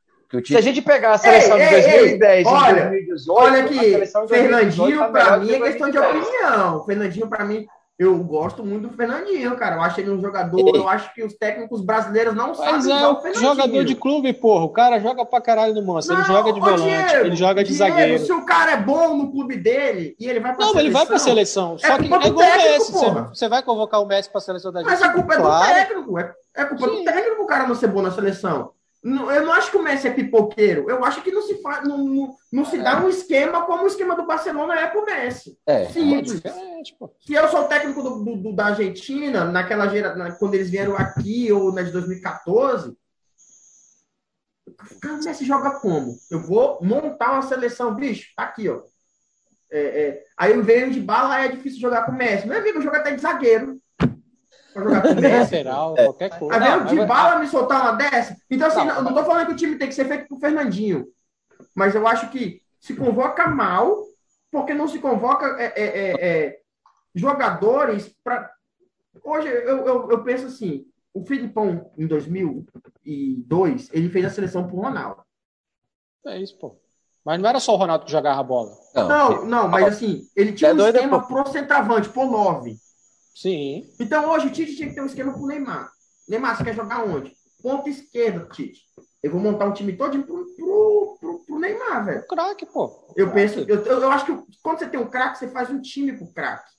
Se a gente pegar a seleção ei, de 2010 ei, olha, 2018, olha aqui, Fernandinho, para mim, é questão de opinião. Fernandinho, para mim, eu gosto muito do Fernandinho, cara. Eu acho ele um jogador. Eu acho que os técnicos brasileiros não Mas sabem é, o Fernandinho. Jogador de clube, porra. O cara joga pra caralho no Manchester. Ele joga de volante, Diego, ele joga de Diego, zagueiro. Se o cara é bom no clube dele e ele vai pra não, seleção. Não, ele vai pra seleção. Só é que é igual o Messi. Você, você vai convocar o Messi pra seleção da gente. Mas a culpa claro. é do técnico. É, é culpa Sim. do técnico o cara não ser bom na seleção. Eu não acho que o Messi é pipoqueiro. Eu acho que não se, faz, não, não, não se dá um esquema como o esquema do Barcelona é pro Messi. É, Simples. É se eu sou o técnico do, do, da Argentina, naquela geração, quando eles vieram aqui, ou na de 2014, o Messi joga como? Eu vou montar uma seleção, bicho, tá aqui, ó. É, é. Aí eu venho de bala, é difícil jogar com o Messi. Meu amigo, joga até de zagueiro pra jogar com Lateral, é. qualquer coisa. Aí o de bala me soltar uma dessa. Então, assim, não, não tô falando que o time tem que ser feito pro Fernandinho. Mas eu acho que se convoca mal, porque não se convoca é, é, é, é jogadores para. Hoje eu, eu, eu, penso assim: o Filipão, em 2002, ele fez a seleção pro Ronaldo. É isso, pô. Mas não era só o Ronaldo que jogava a bola. Não, não, não mas assim, ele tinha é um esquema pro centroavante, pro 9. Sim. Então hoje o Tite tinha que ter um esquema pro Neymar. Neymar, você quer jogar onde? Ponta esquerda, Tite. Eu vou montar um time todo pro, pro, pro, pro Neymar, velho. Craque, pô. Eu penso, eu, eu acho que quando você tem um craque, você faz um time pro craque.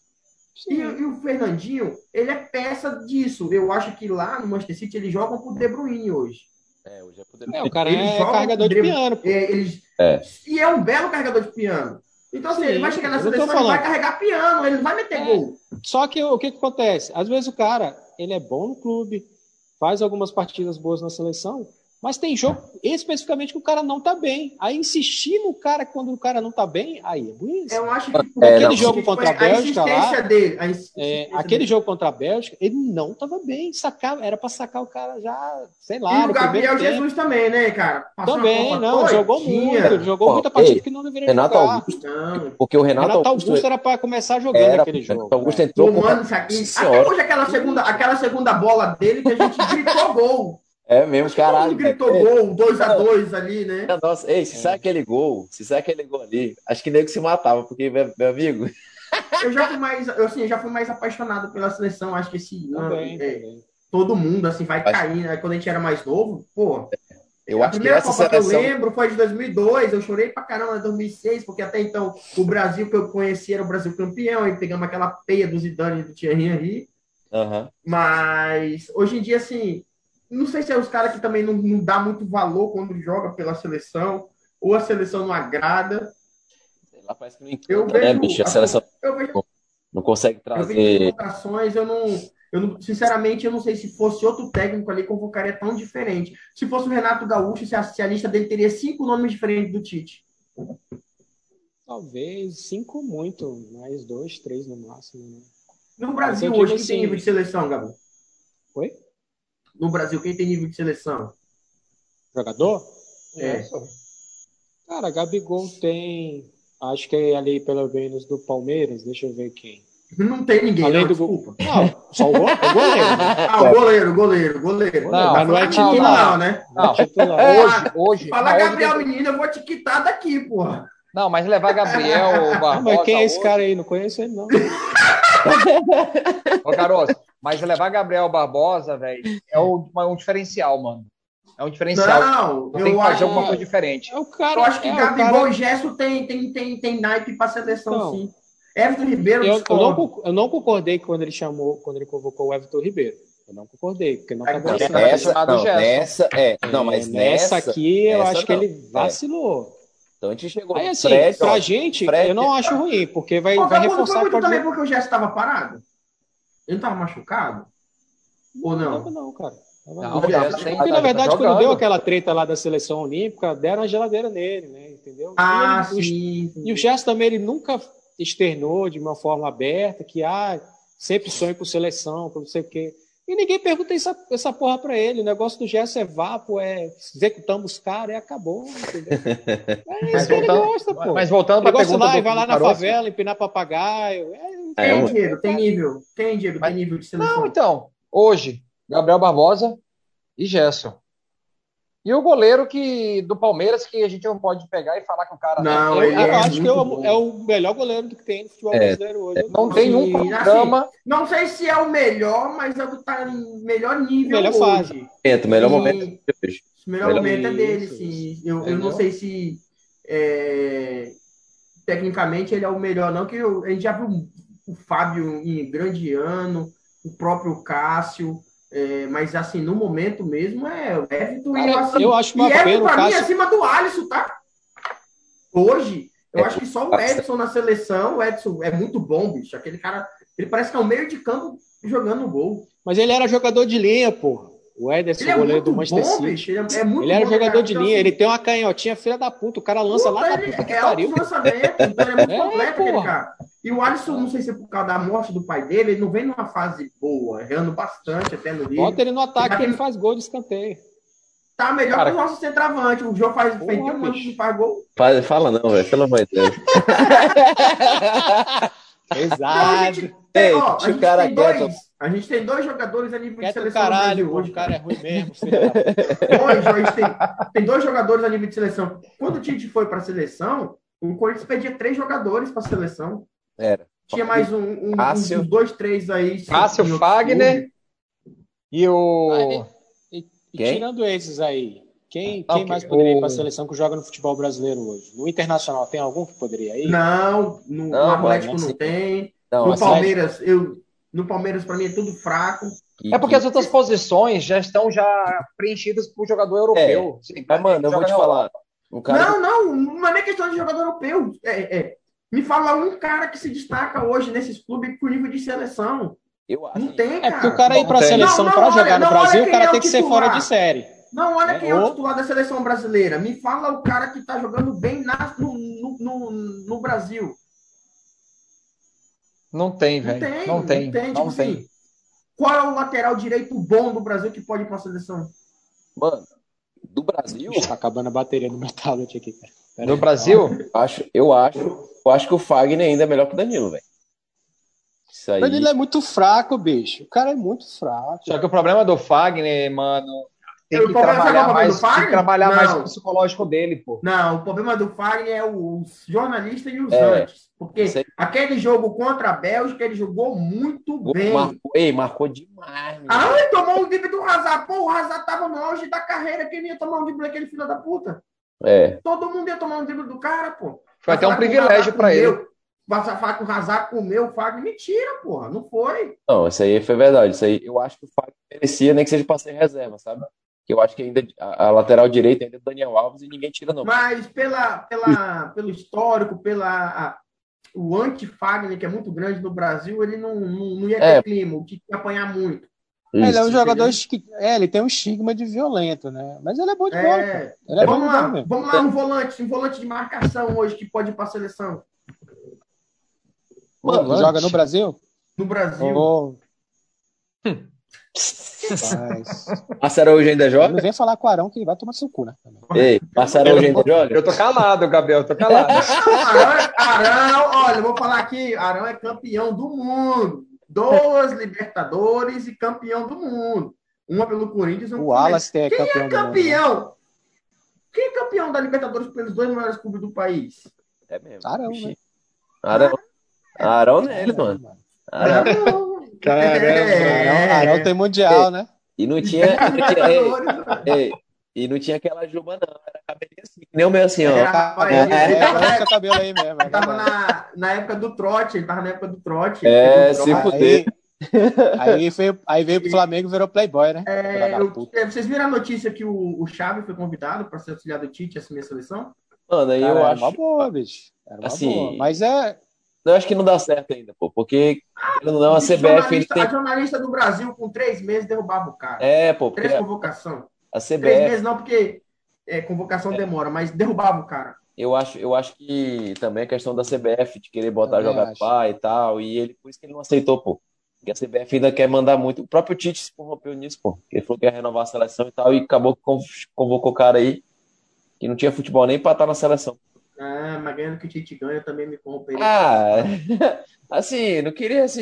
E, e, o Fernandinho, ele é peça disso. Eu acho que lá no Manchester City eles jogam pro De Bruyne hoje. É, hoje é pro De Bruyne. É, o cara é carregador de, de piano. Pô. É, eles, é. E é um belo carregador de piano. Então, assim, Sim, ele vai chegar na seleção e vai carregar piano, ele não vai meter é, gol. Só que o que, que acontece? Às vezes o cara, ele é bom no clube, faz algumas partidas boas na seleção, mas tem jogo especificamente que o cara não tá bem. Aí insistir no cara quando o cara não tá bem, aí é bonito. Eu acho que é, aquele não, jogo contra a Bélgica lá, dele, a é, aquele dele. jogo contra a Bélgica, ele não tava bem. Sacar, era para sacar o cara já, sei lá. E o Gabriel Jesus tempo. também, né, cara? Passou também, não, jogou muito, jogou Pô, muita partida ei, que não deveria Renato jogar. Augusto, porque o Renato, Renato Augusto, Augusto era para começar jogando era, aquele jogo. Renato Augusto entrou. Pô, mano, aqui, até hoje aquela segunda, aquela segunda bola dele que a gente gritou gol. É mesmo, Acho caralho. gritou é, gol, 2x2 ali, né? Nossa, ei, se é. sai aquele gol, se sai aquele gol ali, acho que nego se matava, porque, meu, meu amigo. Eu já fui mais, eu, assim, já fui mais apaixonado pela seleção, acho que esse também, ano, é, todo mundo assim vai acho... cair, né? Quando a gente era mais novo, pô. Eu a acho primeira que essa Copa seleção... que eu lembro foi de 2002, eu chorei pra caramba em 2006, porque até então o Brasil que eu conheci era o Brasil campeão, e pegamos aquela peia do Zidane e do Thierry Henry. Uhum. Mas hoje em dia, assim, não sei se é os caras que também não, não dá muito valor quando joga pela seleção, ou a seleção não agrada. Sei lá, parece que não encanta, eu né, vejo, bicho? A seleção eu vejo, não consegue trazer. Eu vejo eu não, eu não, sinceramente, eu não sei se fosse outro técnico ali, convocaria tão diferente. Se fosse o Renato Gaúcho, se a, se a lista dele teria cinco nomes diferentes do Tite. Talvez cinco muito, mais dois, três no máximo. Né? No Brasil hoje, assim... tem nível de seleção, Gabo? Oi? No Brasil, quem tem nível de seleção? Jogador? É. Cara, Gabigol tem. Acho que é ali pelo menos do Palmeiras, deixa eu ver quem. Não tem ninguém, Além não, do desculpa. Não, só o, goleiro. Né? Ah, o goleiro, goleiro, goleiro. Não, mas não é titular, não, né? Não, titular. Hoje, hoje. Fala Gabriel hoje... Menino, eu vou te quitar daqui, porra. Não, mas levar Gabriel Barbosa. Mas quem é esse hoje... cara aí? Não conheço ele, não. Ô, garoto, mas levar Gabriel Barbosa, velho, é um, um diferencial, mano. É um diferencial. Não, tem que fazer acho, alguma coisa diferente. É o cara, eu acho que é, Gabigol cara... e Gesso tem, tem, tem, tem naipe para seleção, então, sim. Everton Ribeiro. Eu, eu, não, eu não concordei quando ele chamou, quando ele convocou o Everton Ribeiro. Eu não concordei, porque não estava é, nessa, não, nessa, é, não, mas é, nessa, nessa aqui eu acho não. que ele vacilou. É. Então a gente chegou. Aí assim, Fred, pra ó, gente, Fred, eu não acho ruim, porque vai, vai reforçar. Foi muito também porque o Gesso estava parado. Ele estava machucado? Ou não? Não, não cara. Não, porque, na verdade, quando deu aquela treta lá da seleção olímpica, deram a geladeira nele, né? Entendeu? Ah, e, ele, sim, e o Gerson também, ele nunca externou de uma forma aberta que ah, sempre sonho com seleção, com não sei o quê. E ninguém pergunta essa, essa porra pra ele. O negócio do Gerson é vapo, é executamos cara e acabou, entendeu? É isso mas que voltando, ele gosta, pô. Mas voltando pra pergunta lá, do, vai lá na Caroço. favela, empinar papagaio. É, é, Diego, tem nível. Tem, Diego, mas, tem nível de seleção. Não, então, hoje, Gabriel Barbosa e Gerson. E o goleiro que do Palmeiras, que a gente não pode pegar e falar que o cara. Não, é, eu, é acho que é o, é o, melhor goleiro que tem no futebol é. brasileiro hoje. Não tem um programa. Assim, não sei se é o melhor, mas é o que tá em melhor nível melhor hoje. Fase. É, o melhor momento é O melhor, melhor momento é dele, sim. Eu, eu não sei se é, tecnicamente ele é o melhor, não, que eu, a gente já viu o Fábio em grande ano, o próprio Cássio. É, mas assim, no momento mesmo é o Everton Cara, e assim, eu acho uma e Everton pra mim é acima do Alisson, tá? Hoje, eu é, acho que só o Edson na seleção, o Edson é muito bom, bicho. Aquele cara, ele parece que é o meio de campo jogando gol. Mas ele era jogador de linha, porra. O Ederson, ele é goleiro do Manchester bom, City. Bicho, ele, é, é muito ele era bom, jogador cara, de então, linha, assim, ele tem uma canhotinha filha da puta, o cara lança puta, lá da puta que é pariu. lançamento, então ele é muito é, completo aquele cara. E o Alisson, não sei se é por causa da morte do pai dele, ele não vem numa fase boa, errando bastante até no livro. Bota ele no ataque que ele faz gol de escanteio. Tá melhor cara, que o nosso centroavante. O João faz feito um ano que faz gol. Fala não, velho, pelo amor de Deus. Exato. Tem, ó, a, gente cara tem dois, a gente tem dois jogadores a nível Quieto de seleção caralho, hoje. O cara é ruim mesmo, Hoje, a gente tem, tem dois jogadores a nível de seleção. Quando o Tite foi para a seleção, o Corinthians pedia três jogadores para a seleção. Era. Tinha mais um, um, um dois, três aí. Cássio Fagner e o. e, e tirando esses aí, quem, quem okay. mais poderia ir para a seleção que joga no futebol brasileiro hoje? No Internacional, tem algum que poderia ir? Não, no, não, no Atlético não, não tem. Não, no Palmeiras, eu, no Palmeiras, para mim, é tudo fraco. É porque as outras posições já estão já preenchidas por jogador europeu. É. Sim, mas, mano, eu vou te falar. Cara... Não, não, não é nem questão de jogador europeu. É, é. Me fala um cara que se destaca hoje nesses clubes com nível de seleção. Eu acho. Não tem, cara. É porque o cara ir para a seleção para jogar no Brasil, o cara tem que ser fora de série. Não, olha é, quem é o titular da seleção brasileira. Me fala o cara que está jogando bem na, no, no, no, no, Brasil. Não tem, velho. Não tem, não tem. Não tem. Não tipo tem. Assim, qual é o lateral direito bom do Brasil que pode ir para a seleção? Mano, do Brasil. Está acabando a bateria no meu tablet aqui, cara. Do aí. Brasil? Acho, eu acho, eu acho que o Fagner ainda é melhor que o Danilo, velho. Isso aí... Danilo é muito fraco, bicho. O cara é muito fraco. Só que o problema do Fagner, mano, tem que trabalhar mais, tem que trabalhar mais o psicológico dele, pô. Não, o problema do Fagner é os jornalistas e os é, antes. Porque aquele jogo contra a Bélgica, ele jogou muito bem. Marcou, ei, marcou demais. Ah, ele tomou um drible do Hazard. Pô, o Hazard tava no auge da carreira. Quem ia tomar um drible daquele filho da puta? É. Todo mundo ia tomar um drible do cara, pô. Foi até um privilégio para ele. Passar falar que o Hazard comeu o Fagner. Mentira, porra. Não foi. Não, isso aí foi verdade. Isso aí eu acho que o Fagner merecia, nem que seja para ser reserva, sabe? que eu acho que ainda a, a lateral direita ainda é Daniel Alves e ninguém tira não. Mas pela, pela, pelo histórico, pela a, o anti-Fagner, que é muito grande no Brasil, ele não, não, não ia ter é. clima, o que ia apanhar muito. Isso, ele é um jogador que é, ele tem um estigma de violento, né? Mas ele é bom de é, bola. É vamos lá, mesmo. vamos lá, um volante, um volante de marcação hoje que pode ir para a seleção. Mano, joga no Brasil? No Brasil. Oh. Hum. Mas... Massa Araújo ainda joga? Não vem falar com o Arão que vai tomar seu cu, né? Ei, Massa Araújo ainda joga? Eu tô calado, Gabriel, eu tô calado. Arão, Arão, olha, vou falar aqui, Arão é campeão do mundo. Duas Libertadores e campeão do mundo. Uma pelo Corinthians e um O Wallace é Quem campeão é campeão? Quem é campeão da Libertadores pelos dois maiores clubes do país? É mesmo. Arão, né? Arão. Arão neles, mano. Arão. Caramba, é. Arão tem mundial, né? E não tinha. Não tinha é, e não tinha aquela juba, não. Era cabelinho assim, nem o meu assim, ó. Era, é, é, cabelo aí mesmo. Ele tava na, na época do trote, ele tava na época do trote. É, se fuder. Aí, aí, veio, aí veio pro Flamengo e virou Playboy, né? É, eu, vocês viram a notícia que o, o Chave foi convidado para ser auxiliar do Tite e assumir a seleção? Mano, aí Cara, eu acho. Uma boa, bicho. Era uma assim, boa. Mas é, eu acho que não dá certo ainda, pô, porque não, a CBF. Tem... A jornalista do Brasil, com três meses, derrubava o cara. É, pô. Três convocação. A CBF. Três meses não, porque é, convocação é. demora, mas derrubava o cara. Eu acho, eu acho que também a questão da CBF de querer botar jogar pai e tal, e ele, por isso que ele não aceitou, pô. Porque a CBF ainda quer mandar muito. O próprio Tite se corrompeu nisso, pô. Ele falou que ia renovar a seleção e tal, e acabou que convocou o cara aí que não tinha futebol nem pra estar na seleção. Ah, mas ganhando que o Tite ganha, eu também me corromperia. Ah, assim, não queria assim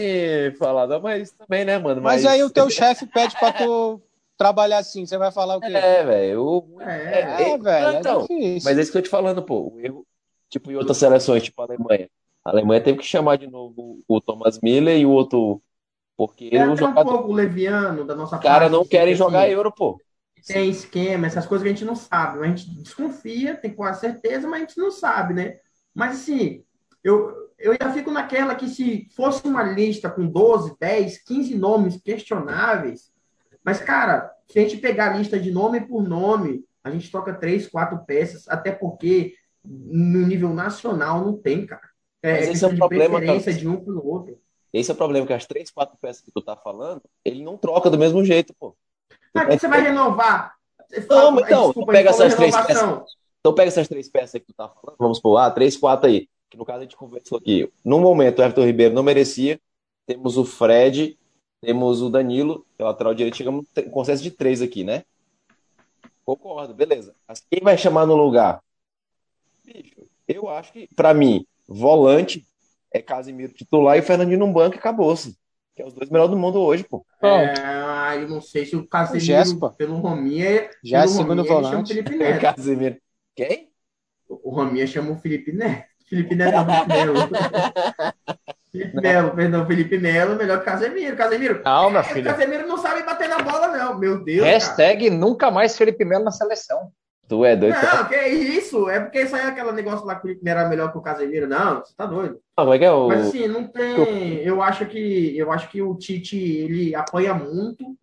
falar, não, mas também, né, mano? Mas, mas aí o teu chefe pede pra tu trabalhar assim, você vai falar o quê? É, velho. É, é, é, é, velho. Então, é mas é isso que eu tô te falando, pô. O erro, tipo, em outras seleções, tipo a Alemanha. A Alemanha teve que chamar de novo o Thomas Miller e o outro. Porque é o jogador... um pouco leviano da nossa Os caras não querem jogar assim, euro, pô. Tem esquema, essas coisas que a gente não sabe. A gente desconfia, tem quase certeza, mas a gente não sabe, né? Mas assim, eu, eu ainda fico naquela que se fosse uma lista com 12, 10, 15 nomes questionáveis, mas, cara, se a gente pegar a lista de nome por nome, a gente toca três, quatro peças, até porque no nível nacional não tem, cara. É, Mas esse é o problema, preferência de um pro outro. Esse é o problema, que as três, quatro peças que tu tá falando, ele não troca do mesmo jeito, pô. Ah, que você vai renovar? Não, mas então, Desculpa, pega essas três peças. Então pega essas três peças que tu tá falando, vamos supor, ah, três, quatro aí. Que no caso a gente conversou aqui. No momento, o Everton Ribeiro não merecia. Temos o Fred, temos o Danilo, que é lateral direito, chegamos com consenso de três aqui, né? Concordo, beleza. Mas quem vai chamar no lugar? Bicho, eu acho que, para mim, volante é Casimiro titular e o Fernandinho no banco e acabou-se. Que é os dois melhores do mundo hoje, pô. É, eu não sei se o Casimiro o pelo Rominha. Já é segundo volante. Felipe Neto. O Casimiro. Quem? O Rominha chama o Felipe Neto. Felipe Neto Felipe Melo, perdão, Felipe Melo, melhor que Casemiro. Casemiro. Calma, é, filho. Casemiro não sabe bater na bola, não. Meu Deus. Hashtag cara. nunca mais Felipe Melo na seleção. Tu é doido? Não, que isso? É porque aí é aquele negócio lá que o Felipe Melo era melhor que o Casemiro. Não, você tá doido. Ah, mas, é o... mas assim, não tem. Eu acho que eu acho que o Tite ele apoia muito.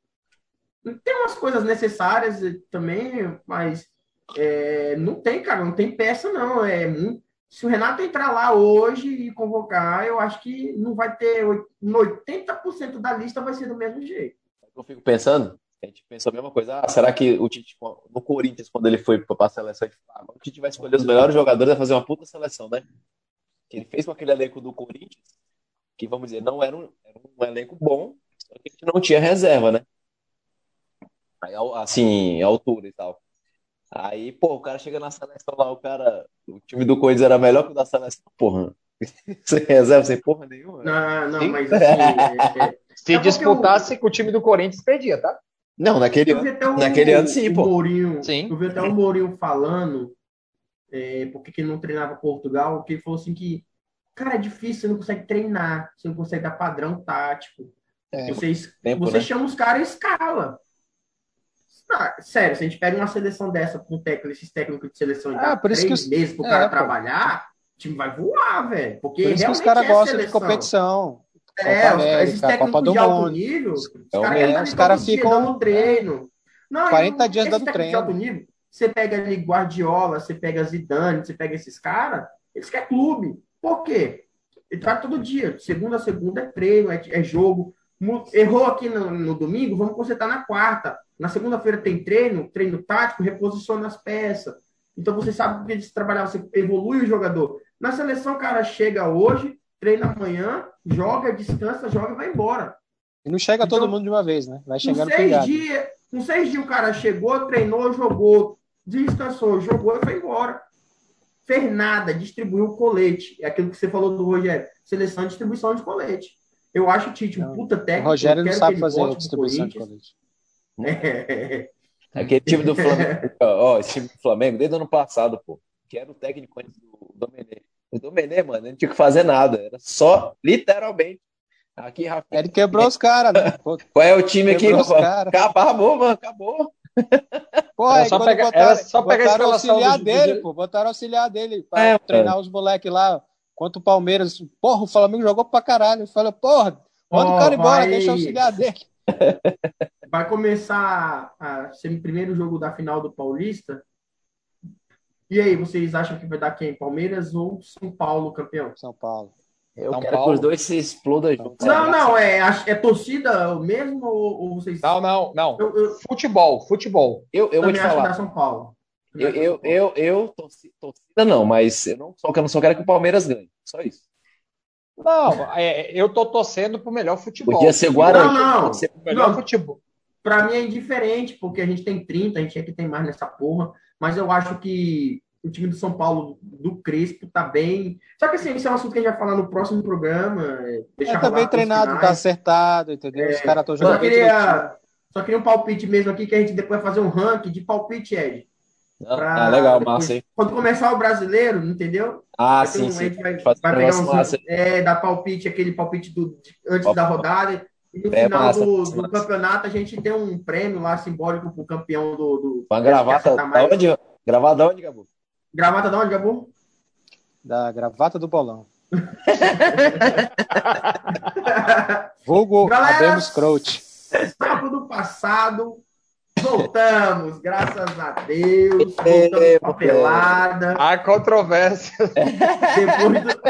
Tem umas coisas necessárias também, mas é, não tem, cara, não tem peça, não. É muito se o Renato entrar lá hoje e convocar, eu acho que não vai ter 80% da lista vai ser do mesmo jeito. Eu fico pensando, a gente pensou a mesma coisa. Ah, será que o Tite, no Corinthians, quando ele foi para a seleção, ah, o Tite vai escolher os melhores jogadores vai fazer uma puta seleção, né? Que ele fez com aquele elenco do Corinthians, que vamos dizer, não era um, era um elenco bom, só que a gente não tinha reserva, né? Aí, assim, altura e tal. Aí, pô, o cara chega na seleção lá, o cara. O time do Corinthians era melhor que o da seleção, porra. Sem reserva, sem porra nenhuma. Não, não, mas assim. É, é... Se é disputasse eu... com o time do Corinthians, perdia, tá? Não, naquele, ano, naquele ano sim, pô. Mourinho, sim. Eu vi até o Mourinho falando é, porque que ele não treinava Portugal, que ele falou assim que, cara, é difícil, você não consegue treinar, você não consegue dar padrão tático. É, Vocês, tempo, você né? chama os caras e escala. Ah, sério, se a gente pega uma seleção dessa com técnico, esses técnicos de seleção de ah, três que... meses pro é, cara trabalhar, o time vai voar, velho. Porque por isso que os caras é gostam de competição. É, América, esses técnicos de alto mundo. nível, os caras cara ficam treino. Não, 40 dias dando treino. De alto nível, você pega ali Guardiola, você pega Zidane, você pega esses caras, eles querem clube. Por quê? Ele tá todo dia, segunda a segunda é treino, é, é jogo. Errou aqui no, no domingo, vamos consertar na quarta na segunda-feira tem treino, treino tático, reposiciona as peças. Então você sabe que eles trabalhar, você evolui o jogador. Na seleção, o cara chega hoje, treina amanhã, joga, descansa, joga e vai embora. E não chega então, todo mundo de uma vez, né? Vai chegando com seis dias, Com seis dias o cara chegou, treinou, jogou, descansou, jogou e foi embora. Fez nada, distribuiu o colete. É aquilo que você falou do Rogério. Seleção e distribuição de colete. Eu acho o Tite um puta técnico. O Rogério não sabe fazer a distribuição de colete. Aquele time do Flamengo, ó, esse time do Flamengo, desde o ano passado, pô, que era o técnico antes do Domenech. O Domenech, mano, não tinha que fazer nada, era só, literalmente. Aqui, Rafa. Ele quebrou os caras, né? Qual é o time aqui? Acabou, mano, acabou. Pô, era só, pegar, botaram, era só pegar botaram auxiliar dele, pô. Botaram auxiliar dele pra é, treinar mano. os moleques lá. Quanto o Palmeiras. Porra, o Flamengo jogou pra caralho. Fala, porra, manda oh, o cara embora, vai... deixa auxiliar dele. vai começar a ser o primeiro jogo da final do Paulista. E aí, vocês acham que vai dar quem? Palmeiras ou São Paulo campeão? São Paulo. Eu São quero Paulo. que os dois se explodam juntos. Não, não, é, é torcida mesmo ou, ou vocês. Não, não, não. Eu, eu... Futebol, futebol. Eu, eu vou te falar. São Paulo. Eu, eu, eu, eu torcida não, mas eu não, só, eu não só quero que o Palmeiras ganhe. Só isso. Não, é, eu tô torcendo pro melhor futebol. Podia ser Guarani. Não, não. Ser melhor não. futebol. Para mim é indiferente, porque a gente tem 30, a gente é que tem mais nessa porra, mas eu acho que o time do São Paulo, do Crespo, tá bem. Só que assim, isso é um assunto que a gente vai falar no próximo programa. É, tá bem treinado, tá acertado, entendeu? É, Os caras estão jogando. Só queria, Só queria um palpite mesmo aqui, que a gente depois vai fazer um ranking de palpite, Ed. Ah, pra, ah, legal, depois, massa, hein? Quando começar o brasileiro, entendeu? Ah, sim, um, sim. Vai, vai pegar massa. é, dar palpite, aquele palpite do, antes da rodada. E no é, final massa, do, massa. do, campeonato, a gente tem um prêmio lá simbólico pro campeão do. do Uma gravata. Da onde? Gravata da onde, Gabu? Gravata da onde, Gabu? Da gravata do bolão. Vulgo Galera, Ademos Crouch. Sábado passado, voltamos, graças a Deus. Voltamos com a pelada. A controvérsia. Depois do...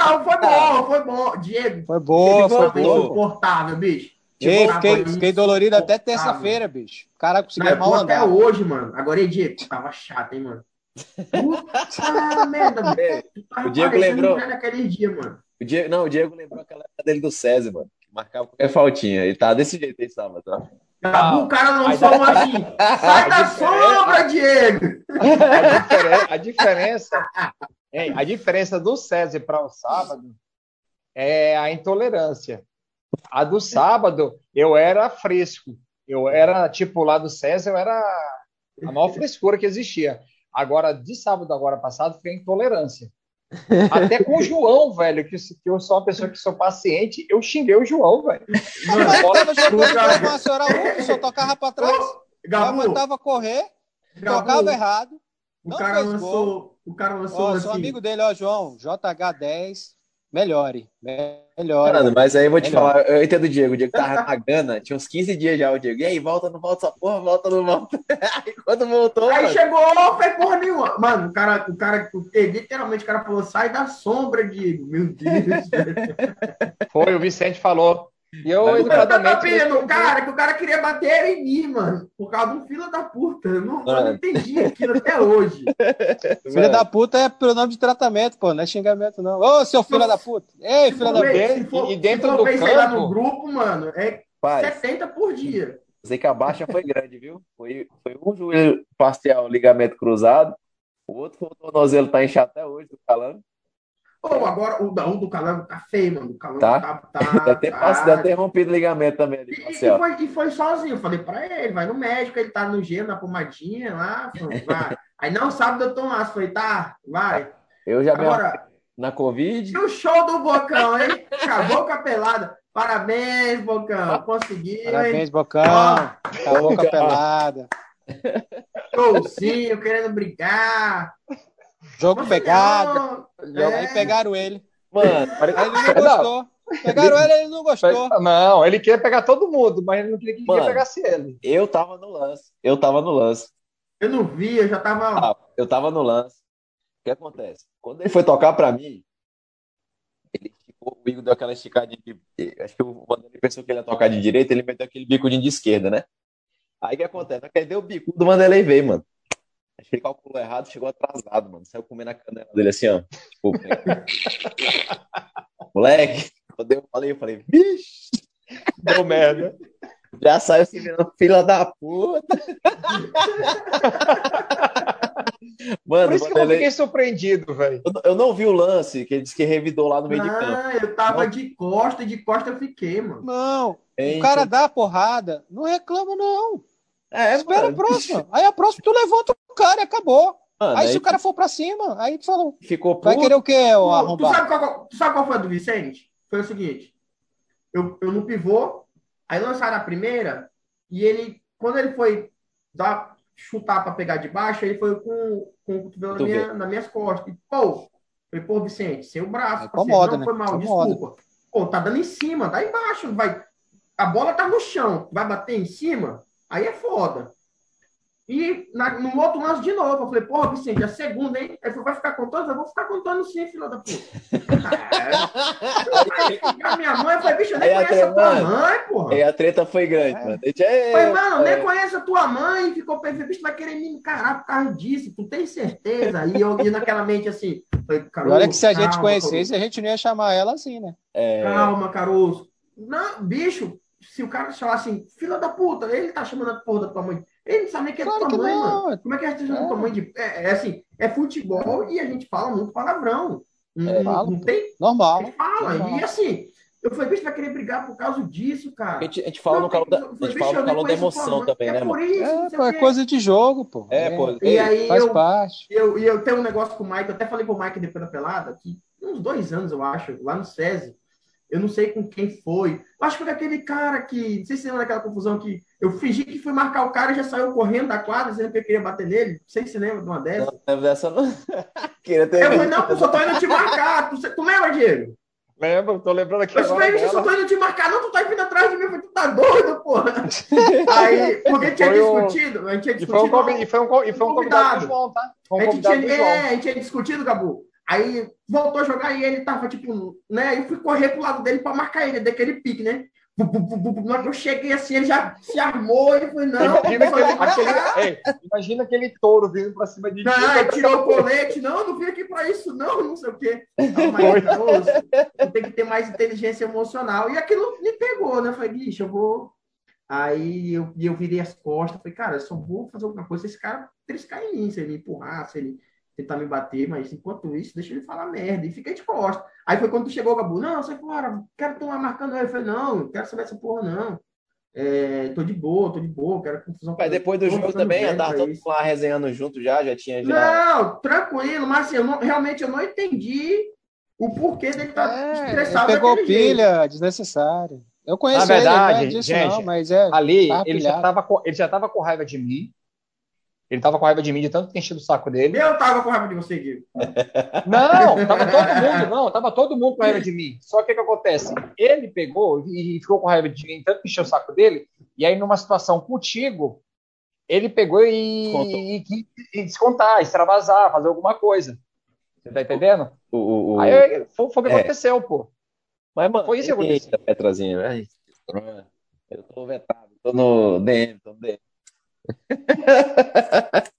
Não, foi bom, foi bom. Diego. Foi bom, foi bom. Insuportável, bicho. Ei, fiquei, fiquei dolorido até terça-feira, bicho. O cara conseguiu mal andar. Até hoje, mano. Agora, Diego, tava chato, hein, mano. Puta merda, velho. O Diego lembrou. Naquele dia, mano. O Diego, não, o Diego lembrou aquela época dele do César, mano. Marcava qualquer faltinha. Ele tá desse jeito aí, sábado, tá? Ah, o cara lançou uma assim. Sai da sombra, Diego! A, diferença, hein, a diferença do César para o sábado é a intolerância. A do sábado, eu era fresco. Eu era, tipo, lá do César, eu era a maior frescura que existia. Agora, de sábado agora passado, foi a intolerância. Até com o João, velho, que, que eu sou uma pessoa que sou paciente, eu xinguei o João, velho. Mano, tava jogando única, só tocava pra trás. Gabu, não aguentava correr, Gabu, tocava errado. O cara lançou. O cara lançou. Ó, assim. Sou amigo dele, ó, João, JH10. Melhore, melhore. Mas aí eu vou te melhore. falar, eu entendo o Diego, o Diego tava na gana, tinha uns 15 dias já o Diego. E aí, volta, não volta essa porra, volta, não volta. aí quando voltou. Aí mano... chegou, foi porra nenhuma. Mano, o cara, o cara, literalmente, o cara falou: sai da sombra, Diego. Meu Deus. foi, o Vicente falou. E eu, educadamente. Eu tava cara que o cara queria bater em mim, mano. Por causa do filho da puta. Eu não, eu não entendi aquilo até hoje. Filho da puta é pelo nome de tratamento, pô. Não é xingamento, não. Ô, seu filho da puta. Ei, filho da puta. E dentro do campo... lá no grupo, mano, é Pai, 70 por dia. Sei que a baixa foi grande, viu? Foi, foi um joelho parcial, ligamento cruzado. O outro foi o tornozelo, tá inchado até hoje, do calando. Pô, agora o, o do Calango tá feio, mano. O Calango tá, tá, tá, ter, tá... deve ter rompido o ligamento também. Ali, e, e, foi, e foi sozinho. Eu falei pra ele, vai no médico, ele tá no gelo, na pomadinha lá. Vai. Aí não sabe eu tô lá. Falei, tá, vai. Eu já agora, na Covid. E o show do Bocão, hein? Acabou com a pelada. Parabéns, Bocão. Conseguiu. Parabéns, hein? Bocão. Acabou com a pelada. Showzinho, querendo brigar. Jogo pegado. É. Aí pegaram ele. Mano, aí ele não gostou. Pegaram ele, ele não gostou. Não, ele queria pegar todo mundo, mas ele não queria que Mano, pegasse ele. Eu tava no lance. Eu tava no lance. Eu não vi, eu já tava. Ah, eu tava no lance. O que acontece? Quando ele foi tocar pra mim, ele, o Igor deu aquela esticadinha de. Acho que o Vanderlei pensou que ele ia tocar de direita, ele meteu aquele bico de esquerda, né? Aí o que acontece? Aí deu o bico do Vanderlei veio, mano. Acho que ele calculou errado, chegou atrasado, mano. Saiu comendo a canela dele assim, ó. Tipo, moleque, quando eu falei, eu falei, vixe, deu merda. Já saiu se virando fila da puta. Mano, Por isso que eu fiquei surpreendido, velho. Eu, eu, não vi o lance, que ele disse que revidou lá no meio não, de campo. Ah, eu tava não. de costa, de costa eu fiquei, mano. Não, o cara dá porrada, não reclama, não. É, Espera mano. a próxima. Aí a próxima tu levanta o cara e acabou. Mano, aí, aí, se o cara for pra cima, aí tu falou. Ficou Vai querer o quê, o arrombar? Tu sabe, qual, tu sabe qual foi a do Vicente? Foi o seguinte. Eu, eu no pivô, aí lançaram a primeira, e ele, quando ele foi dar, chutar pra pegar de baixo, ele foi com, com o cotovelo na minha, nas minhas costas. E, pô, falei, pô, Vicente, sem o braço. Incomoda, não né? foi mal, Incomoda. desculpa. Pô, tá dando em cima, dá embaixo, vai. A bola tá no chão, vai bater em cima? Aí é foda. E na, no outro lance de novo, eu falei, porra, Vicente, é a segunda, hein? Aí falou, vai ficar contando? Eu vou ficar contando sim, filho da puta. é. a minha mãe, eu falei, bicho, eu nem conheço a, a tua mãe, porra. E a treta foi grande, é. mano. É, falei, mano, é. nem conheço a tua mãe, ficou pensando, bicho, vai querer me encarar por causa disso, tu tem certeza? E eu ia naquela mente assim, falei, Caruso, Olha que se a gente conhecesse, Caruso. a gente não ia chamar ela assim, né? É... Calma, Caruso. Não, bicho, se o cara falar assim, filha da puta, ele tá chamando a porra da tua mãe. Ele não sabe nem que é claro mãe, não. mano. Como é que a gente é. mãe de. É, é, assim, é futebol e a gente fala muito palavrão. Não, é, não, tem. Normal. fala. Normal. E assim, Eu falei, bicho, vai querer brigar por causa disso, cara. A gente, a gente fala não, no calor da, a gente fala no calor da emoção também, é né, mano? Isso, é, é coisa de jogo, pô. É, pô. E aí faz eu, parte. Eu, e eu tenho um negócio com o Mike, eu até falei pro Mike depois da pelada, que uns dois anos, eu acho, lá no SESI, eu não sei com quem foi. Eu acho que foi aquele cara que. Não sei se você lembra daquela confusão que eu fingi que fui marcar o cara e já saiu correndo da quadra, dizendo que eu queria bater nele. Não sei se você lembra de uma dessa. Não, dessa não. Queria ter. Eu falei, não, pô, só tô indo te marcar. Tu, tu lembra, Diego? Lembro, tô lembrando aqui. Eu falei, bicho, só tô indo te marcar. Não, tu tá vindo atrás de mim. Eu falei, tu tá doido, porra. Aí, porque tinha Foi um- discutido. A gente tinha E foi um, discutido. e foi um, co- e foi um convidado João, tá? Foi um A gente, convidado tinha, é, a gente tinha discutido, Gabu. Aí voltou a jogar e ele tava, tipo, né? Eu fui correr pro lado dele pra marcar ele, daquele pique, né? Na hora que eu cheguei assim, ele já se armou e foi, não. Imagina aquele, aquele, imagina aquele touro vindo pra cima de Não, aí tirou o colete, não, não vim aqui pra isso, não, não sei o quê. Mas, tu tem que ter mais inteligência emocional. E aquilo me pegou, né? Eu falei, bicho, eu vou. Aí eu, eu virei as costas, falei, cara, eu só vou fazer alguma coisa se esse cara triscar em mim, se ele me empurrar, se ele tentar me bater, mas enquanto isso, deixa ele falar merda. E fiquei de costas. Aí foi quando tu chegou, Gabu, não, sai fora, quero tomar marcando ele. Eu falei, não, não quero saber essa porra, não. É, tô de boa, tô de boa, quero confusão. Mas depois do jogo também, pra todos isso. lá resenhando junto já, já tinha já. Não, tranquilo, mas assim, eu não- realmente eu não entendi o porquê dele estar É, ele estressado pegou daquele jeito. pilha desnecessária. Eu conheço Na verdade, ele, não é disso gente, não, mas é. Ali, Tava ele já, tava com, ele já tava com raiva de mim. Ele tava com raiva de mim de tanto ter enchido o saco dele. Eu tava com raiva de você, Diego. Não, tava todo mundo, não, tava todo mundo com raiva de mim. Só que o que acontece? Ele pegou e ficou com raiva de mim, tanto que encheu o saco dele, e aí numa situação contigo, ele pegou e, e, quis- e descontar, extravasar, fazer alguma coisa. Você tá entendendo? O, o, o... Aí foi, foi o que É. aconteceu, pô. Mas, mano, Foi isso que aconteceu. eita, Petrazinha. Eu tô vetado, tô no DM, tô no DM.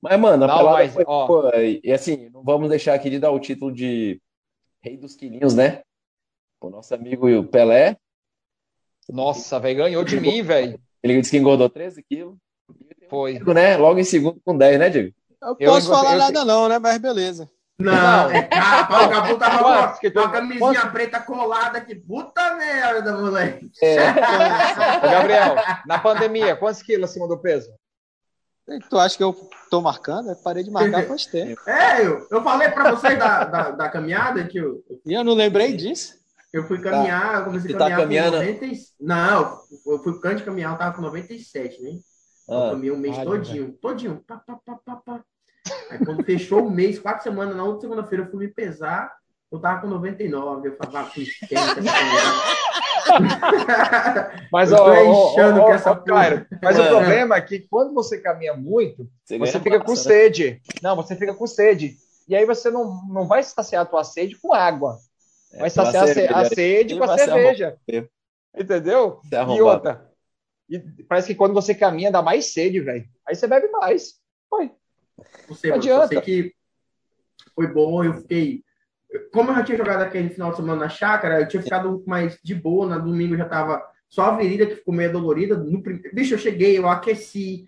Mas, mano, a Não, pelada mas, foi ó. boa. E, e, assim, não vamos deixar aqui de dar o título de Rei dos Quilinhos, né? O nosso amigo o Pelé, Nossa, velho, ganhou de mim, velho. ele disse que engordou 13 quilos. Foi. Né? Logo em segundo com 10, né, Diego? Eu Eu posso falar eu- nada não, né? Mas beleza. Não, é capa, o Gabu tava Quantos com que tu- a camisinha quantos- preta colada aqui. Puta merda, moleque. Ô, Gabriel, na pandemia, quantos quilos acima do peso? Tu acha que eu tô marcando? Eu parei de marcar faz tempo. É, eu, eu falei pra vocês da, da, da caminhada que eu, E eu não lembrei disso. eu fui caminhar, eu comecei a Você tá caminhar caminhando? com 90 e- Não, eu fui antes de caminhar, eu tava com 97, né? Eu Ah, caminhei um mês Ai, todinho, todinho. Pá, pá, pá, pá, pá. Aí quando fechou o mês, quatro semanas, na outra segunda-feira eu fui me pesar, eu tava com 99. Eu falava, que essa caminhada. Mas, Eu ó, tô ó, inchando ó, com ó, essa ó, Cairo, mas o É. problema é que quando você caminha muito, você você fica com massa, né? sede. Não, você fica com sede. E aí você não, não vai saciar a tua sede com água. É, Vai saciar a a aí sede com a cerveja. arrombar. Entendeu? E outra. E parece que quando você caminha dá mais sede, velho. Aí você bebe mais. Foi. Não sei, Não só sei que foi bom, eu fiquei. Como eu já tinha jogado aquele final de semana na chácara, eu tinha ficado mais de boa. Na domingo já tava só a virilha que ficou meio dolorida. No prim... Bicho, eu cheguei, eu aqueci,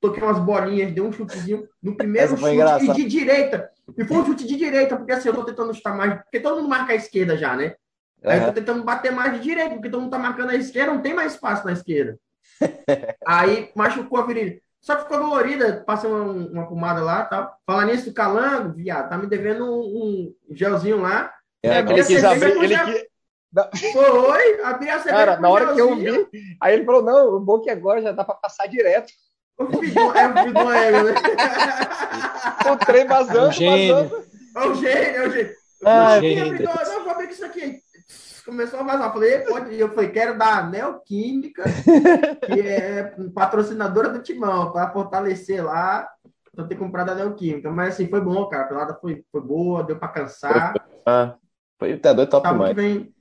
toquei umas bolinhas, dei um chutezinho no primeiro chute engraçada. e de direita. E foi um chute de direita, porque assim, eu tô tentando chutar mais, porque todo mundo marca a esquerda já, né? Aí eu tô tentando bater mais de direita, porque todo mundo tá marcando a esquerda, não tem mais espaço na esquerda. Aí machucou a virilha. Só que ficou dolorida, passei uma, uma pomada lá tal. Falar nisso, calango, viado, tá me devendo um, um gelzinho lá. É, É, que ele quis abrir. Ele gel- quis- Foi, abri a cerveja Cara, na hora que eu gelzinho. vi, aí ele falou: não, o bom é que agora já dá pra passar direto. Eu fiz uma, eu fiz uma égua, né? O trem vazando, Um gênio. vazando. É o gênio, é o gênio. Ah, gênio. abriu? Não, vou abrir com isso aqui. Começou a vazar. Falei, pode. Eu falei, quero da Anel Química, que é patrocinadora do Timão, para fortalecer lá. Então, ter comprado a Anel Química. Mas assim, foi bom, cara. A pelada foi, foi boa, deu para cansar. Ah, foi até doido, top demais. vem.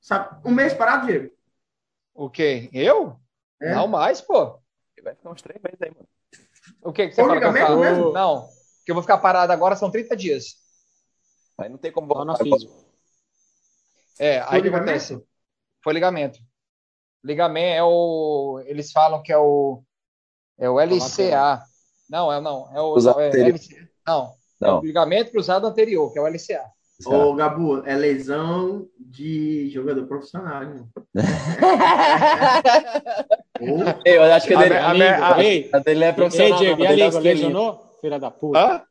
Sabe, um mês parado, Diego? O quê? Eu? É. Não mais, pô. Vai ficar uns três meses aí, mano. O que, que você Foi fala mesmo? Não. Que eu vou ficar parado agora são 30 dias. Aí não tem como Só na voltar. É, Foi aí o que ligamento? acontece? Foi ligamento. Ligamento é o. Eles falam que é o. É o LCA. Não, é não. É o. Não, é. LCA. Não. É o Não, ligamento cruzado anterior, que é o LCA. Ô, Gabu, é lesão de jogador profissional, irmão. eu acho que a dele, a, a, a, dele é profissional. Ei, Diego, e a língua lesionou? Filha da puta. Hã?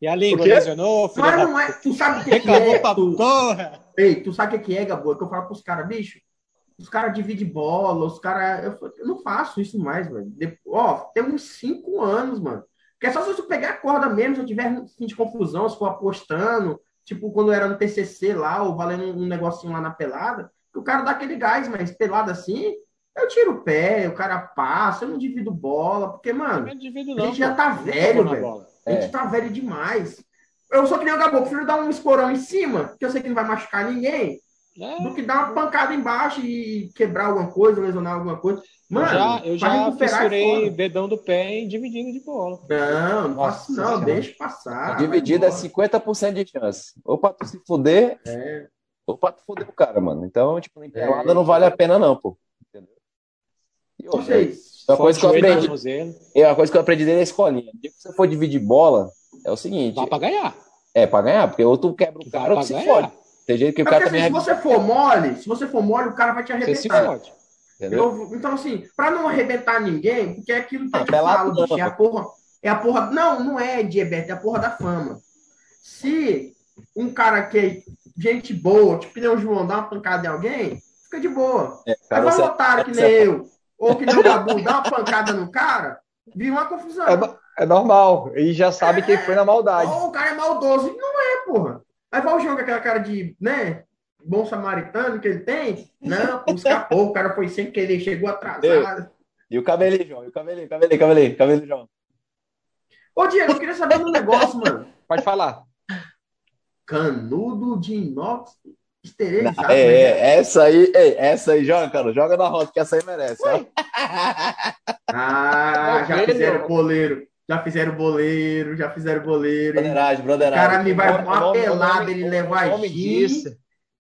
E a língua lesionou? Filha Mas não é. Tu sabe o que, que é? Tu... Porra. Ei, tu sabe o que é, Gabu? É que eu falo pros caras, bicho. Os caras dividem bola, os caras. Eu, eu, não faço isso mais, velho. Ó, tem uns cinco anos, mano. Porque é só se eu pegar a corda mesmo, se eu tiver fim de confusão, se for apostando, tipo quando era no TCC lá, ou valendo um negocinho lá na pelada, que o cara dá aquele gás, mas pelada assim, eu tiro o pé, o cara passa, eu não divido bola, porque, mano, divido não, a gente já tá velho, velho. A gente é. tá velho demais. Eu sou que nem o Gabo, prefiro dar um esporão em cima, que eu sei que não vai machucar ninguém, é. do que dar uma pancada embaixo e quebrar alguma coisa, lesionar alguma coisa. Mano, eu já, eu já fissurei dedão do pé em dividindo de bola. Não, não faço não, deixa passar. Dividida é 50% de chance. Ou pra tu se fuder, é. ou pra tu fuder o cara, mano. Então, tipo, em pelada é. não vale a pena não, pô. Entendeu? E Vocês, uma coisa que eu aprendi, é uma coisa que eu aprendi desde a escolinha. Se você for dividir bola, é o seguinte. Dá pra ganhar. É, pra ganhar, porque ou tu quebra o cara ou tu se fode. Tem jeito que o cara também. Assim, se você for mole, se você for mole, o cara vai te arrebentar. Você se fode. Eu, então, assim, para não arrebentar ninguém, porque é aquilo que eu te falo, bicho, é a porra. É a porra. Não, não é diabetes, é a porra da fama. Se um cara que é gente boa, tipo que o João, dá uma pancada em alguém, fica de boa. É, cara, Agora um otário que nem eu, ou que nem o Gabu, dá uma pancada no cara, vira uma confusão. É, é normal. E já sabe é, quem foi na maldade. Ou o cara é maldoso. Não é, porra. Aí vai o jogo com aquela cara de, né? bom samaritano que ele tem? Não, escapou, o cara foi sem querer, chegou atrasado. E o cabelinho, João? E o cabelinho, cabelinho, cabelinho, cabelinho, João? Ô, Diego, eu queria saber um negócio, mano. Pode falar. Canudo de inox esterilizado. É, é, essa aí, ei, essa aí, joga, cara, joga na roda, que essa aí merece. ah, já fizeram boleiro. Já fizeram boleiro, já fizeram boleiro. Broderagem, broderagem. O cara me vai uma pelada, ele leva gin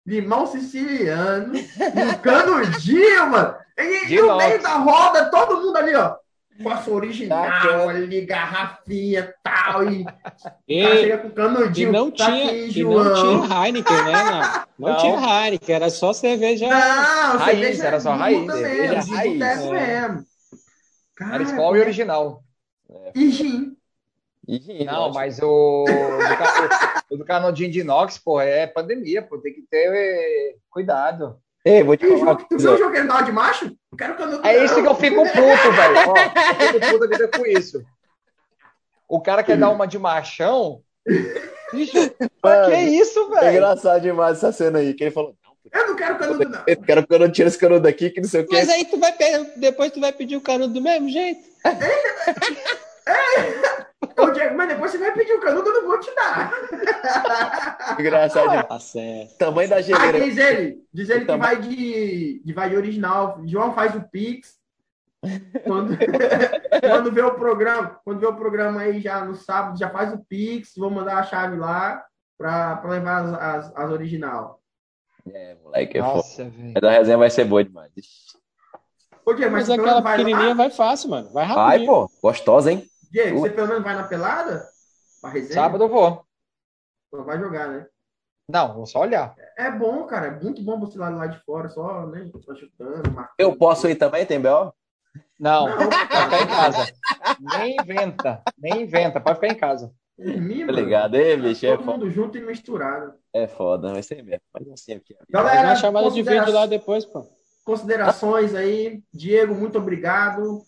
limão siciliano, um canudinho, mano. E, no meio da roda, todo mundo ali, ó. Com a sua original tá ali, garrafinha tal, e e, chega com canudinho. E não, tá tinha, aqui, e não tinha Heineken, né? Não, não, tinha Heineken, era só cerveja. Não, raiz, cerveja era só raiz. Cerveja raiz. É. mesmo. Cara, era escola e original. E gin. Não, mas o, o do canudinho de inox, pô, é pandemia, pô, tem que ter é, cuidado. Ei, vou te falar. Tu viu o jogo de macho? Eu quero canudo. É isso que eu fico puto, velho. Ó, eu fico puto vida com isso. O cara quer dar uma de machão. Ixi, Mano, que isso, velho? É engraçado demais essa cena aí, que ele falou. Eu não quero canudo, não. Eu quero que eu não tire esse canudo daqui, que não sei o quê. Mas aí tu vai depois tu vai pedir o canudo do mesmo jeito. É. Ô, Diego, mas depois você vai pedir o canudo, eu não vou te dar. Engraçado. Tá certo. Tamanho da geleira. Ah, diz ele, diz ele que vai de, de, vai de original. João faz o Pix. Quando, quando vê o programa, quando vê o programa aí já no sábado, já faz o Pix, vou mandar a chave lá para levar as, as, as, original. É, moleque, é Nossa, Mas a resenha vai ser boa demais. Ô, Diego, mas, mas aquela pequenininha vai fácil, mano. Vai rápido. Vai, pô. Gostosa, hein? Diego, você pelo menos vai na pelada? Pra resenha? Sábado eu vou. vai jogar, né? Não, vou só olhar. É bom, cara. É muito bom você lá, lá de fora, só, né? Só chutando, marcando. Eu posso ir também, tem B.O.? Não, não pode ficar em casa. nem inventa, nem inventa, pode ficar em casa. Mim, Obrigado, aí, bicho. É Todo é mundo foda. junto e misturado. É foda, vai ser mesmo. Mas assim aqui. Galera, uma chamada de vídeo lá depois, pô. Considerações aí. Diego, muito obrigado.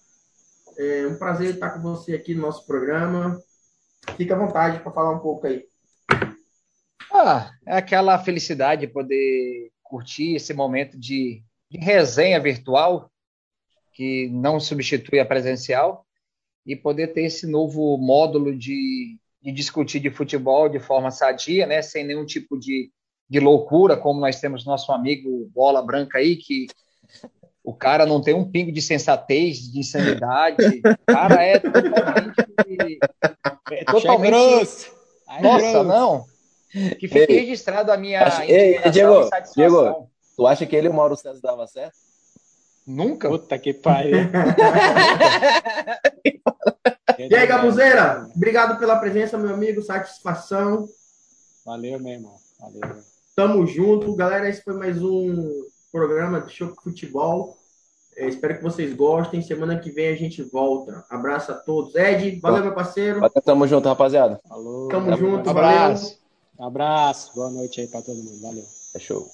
É um prazer estar com você aqui no nosso programa. Fique à vontade para falar um pouco aí. Ah, é aquela felicidade de poder curtir esse momento de, de resenha virtual, que não substitui a presencial, e poder ter esse novo módulo de, de discutir de futebol de forma sadia, né, sem nenhum tipo de, de loucura, como nós temos nosso amigo Bola Branca aí, que o cara não tem um pingo de sensatez, de insanidade. O cara é totalmente. É totalmente. Nossa, não. Que fique ei, registrado a minha. Acho, ei, Diego, Diego, tu acha que ele e o Mauro César dava certo? Nunca. Puta que pariu. E aí, Gabuzeira, obrigado pela presença, meu amigo, satisfação. Valeu, meu irmão. Valeu. Tamo junto. Galera, esse foi mais um programa de Show Futebol. É, espero que vocês gostem. Semana que vem a gente volta. Abraço a todos. Ed, valeu, meu parceiro. Tamo junto, rapaziada. Falou. Tamo, junto, abraço. Valeu. Abraço. Boa noite aí pra todo mundo. Valeu. É show.